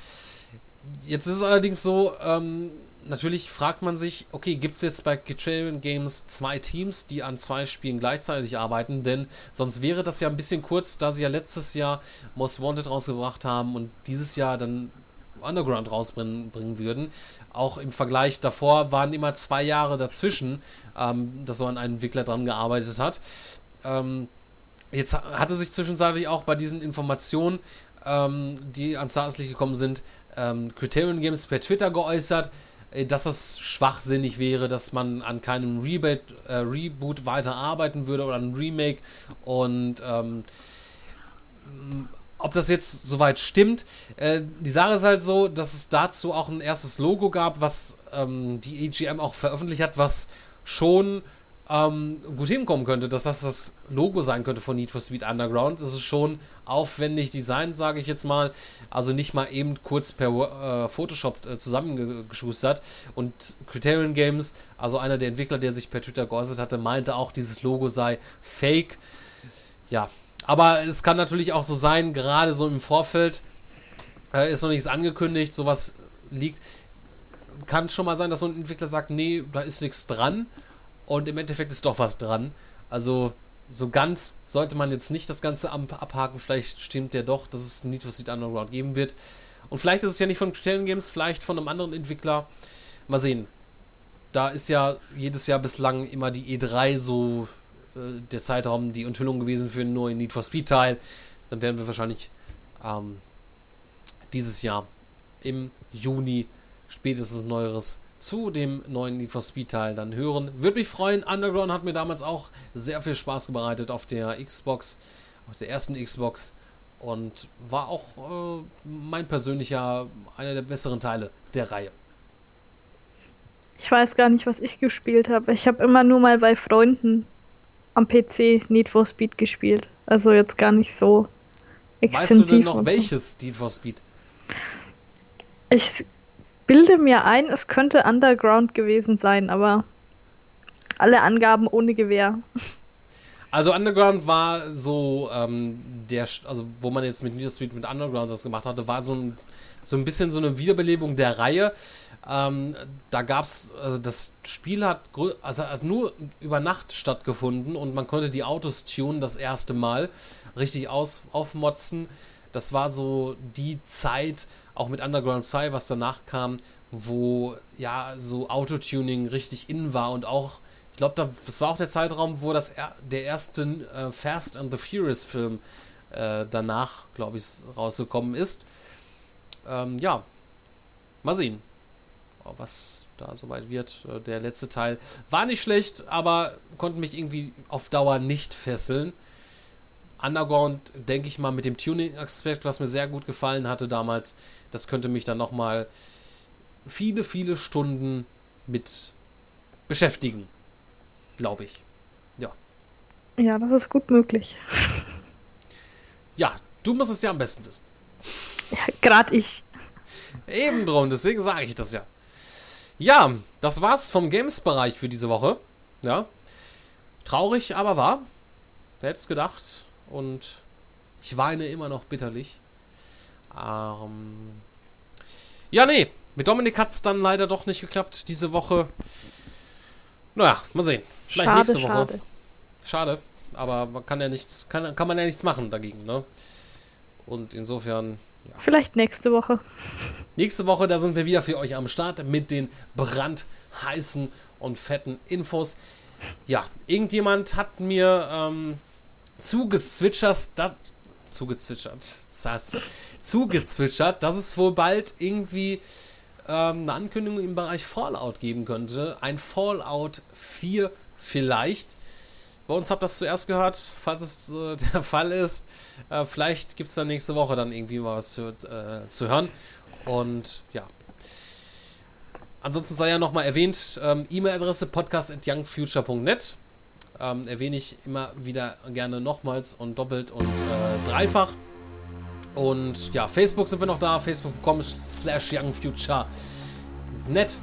Jetzt ist es allerdings so, ähm, natürlich fragt man sich, okay, gibt es jetzt bei Criterion Games zwei Teams, die an zwei Spielen gleichzeitig arbeiten? Denn sonst wäre das ja ein bisschen kurz, da sie ja letztes Jahr Most Wanted rausgebracht haben und dieses Jahr dann Underground rausbringen bringen würden. Auch im Vergleich davor waren immer zwei Jahre dazwischen, ähm, dass so an einem Entwickler dran gearbeitet hat. Ähm, jetzt hatte sich zwischenzeitlich auch bei diesen Informationen, ähm, die ans Tageslicht gekommen sind, ähm, Criterion Games per Twitter geäußert, äh, dass es schwachsinnig wäre, dass man an keinem Rebate, äh, Reboot weiterarbeiten würde oder ein Remake und ähm, ob das jetzt soweit stimmt. Äh, die Sache ist halt so, dass es dazu auch ein erstes Logo gab, was ähm, die EGM auch veröffentlicht hat, was schon ähm, gut hinkommen könnte, dass das das Logo sein könnte von Need for Speed Underground. Das ist schon aufwendig designt, sage ich jetzt mal. Also nicht mal eben kurz per äh, Photoshop äh, zusammengeschustert. Und Criterion Games, also einer der Entwickler, der sich per Twitter geäußert hatte, meinte auch, dieses Logo sei fake. Ja, aber es kann natürlich auch so sein, gerade so im Vorfeld äh, ist noch nichts angekündigt, sowas liegt. Kann schon mal sein, dass so ein Entwickler sagt, nee, da ist nichts dran. Und im Endeffekt ist doch was dran. Also so ganz sollte man jetzt nicht das Ganze abhaken. Vielleicht stimmt ja doch, dass es Need for Speed Underground geben wird. Und vielleicht ist es ja nicht von Criterion Games, vielleicht von einem anderen Entwickler. Mal sehen. Da ist ja jedes Jahr bislang immer die E3 so der Zeitraum die Enthüllung gewesen für einen neuen Need for Speed Teil. dann werden wir wahrscheinlich ähm, dieses Jahr im Juni spätestens Neueres zu dem neuen Need for Speed Teil dann hören. Würde mich freuen. Underground hat mir damals auch sehr viel Spaß bereitet auf der Xbox, auf der ersten Xbox und war auch äh, mein persönlicher, einer der besseren Teile der Reihe. Ich weiß gar nicht, was ich gespielt habe. Ich habe immer nur mal bei Freunden am PC Need for Speed gespielt. Also jetzt gar nicht so extensiv. Weißt du denn noch welches Need for Speed? Ich bilde mir ein, es könnte Underground gewesen sein, aber alle Angaben ohne Gewehr. Also Underground war so ähm, der, also wo man jetzt mit Need for Speed mit Underground das gemacht hatte, war so ein, so ein bisschen so eine Wiederbelebung der Reihe. Ähm, da gab es, also das Spiel hat, also hat nur über Nacht stattgefunden und man konnte die Autos tunen das erste Mal, richtig aus, aufmotzen. Das war so die Zeit, auch mit Underground Psy, was danach kam, wo ja so Autotuning richtig in war und auch, ich glaube, das war auch der Zeitraum, wo das er, der erste äh, Fast and the Furious Film äh, danach, glaube ich, rausgekommen ist. Ähm, ja, mal sehen, was da soweit wird. Äh, Der letzte Teil war nicht schlecht, aber konnte mich irgendwie auf Dauer nicht fesseln. Underground, denke ich mal, mit dem Tuning-Aspekt, was mir sehr gut gefallen hatte damals, das könnte mich dann nochmal viele, viele Stunden mit beschäftigen. Glaube ich. Ja. Ja, das ist gut möglich. Ja, du musst es ja am besten wissen. Ja, Gerade ich. Eben drum, deswegen sage ich das ja. Ja, das war's vom Games-Bereich für diese Woche. Ja. Traurig, aber wahr. Wer hätte es gedacht? Und ich weine immer noch bitterlich. Ähm ja, nee. Mit Dominik hat es dann leider doch nicht geklappt diese Woche. Naja, mal sehen. Vielleicht Schade, nächste Woche. schade. Schade. Aber man kann ja nichts, kann, kann man ja nichts machen dagegen, ne? Und insofern, Vielleicht nächste Woche. Nächste Woche, da sind wir wieder für euch am Start mit den brandheißen und fetten Infos. Ja, irgendjemand hat mir ähm, zugezwitschert, dat, zugezwitschert, das, zugezwitschert, dass es wohl bald irgendwie ähm, eine Ankündigung im Bereich Fallout geben könnte. Ein Fallout 4 vielleicht. Bei uns habt ihr das zuerst gehört, falls es äh, der Fall ist. Äh, vielleicht gibt es dann nächste Woche dann irgendwie mal was zu, äh, zu hören. Und ja. Ansonsten sei ja nochmal erwähnt, ähm, E-Mail-Adresse podcast.youngfuture.net. Ähm, erwähne ich immer wieder gerne nochmals und doppelt und äh, dreifach. Und ja, Facebook sind wir noch da, facebook.com slash youngfuture.net,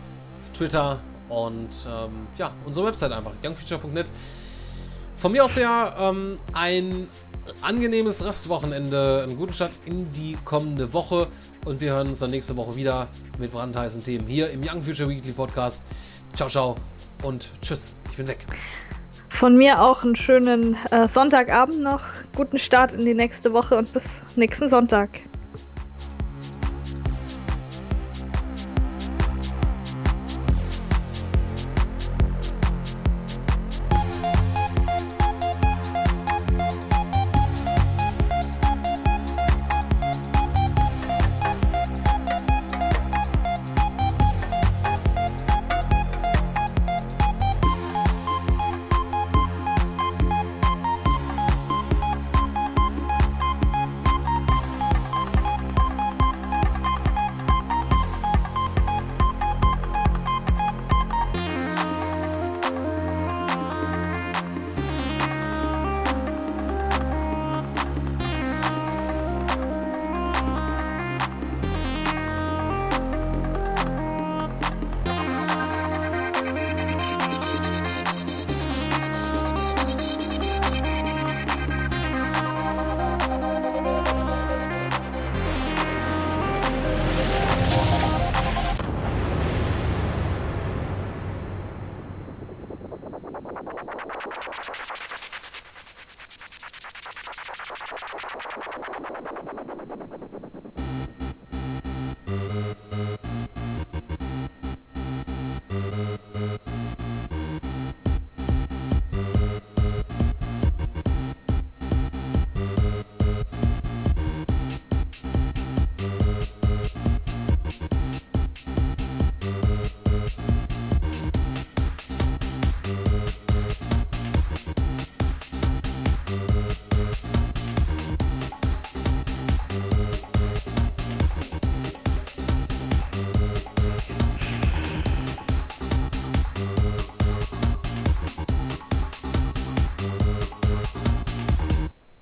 Twitter und ähm, ja, unsere Website einfach, youngfuture.net. Von mir aus her ähm, ein angenehmes Restwochenende, einen guten Start in die kommende Woche und wir hören uns dann nächste Woche wieder mit brandheißen Themen hier im Young Future Weekly Podcast. Ciao, ciao und tschüss, ich bin weg. Von mir auch einen schönen äh, Sonntagabend noch. Guten Start in die nächste Woche und bis nächsten Sonntag.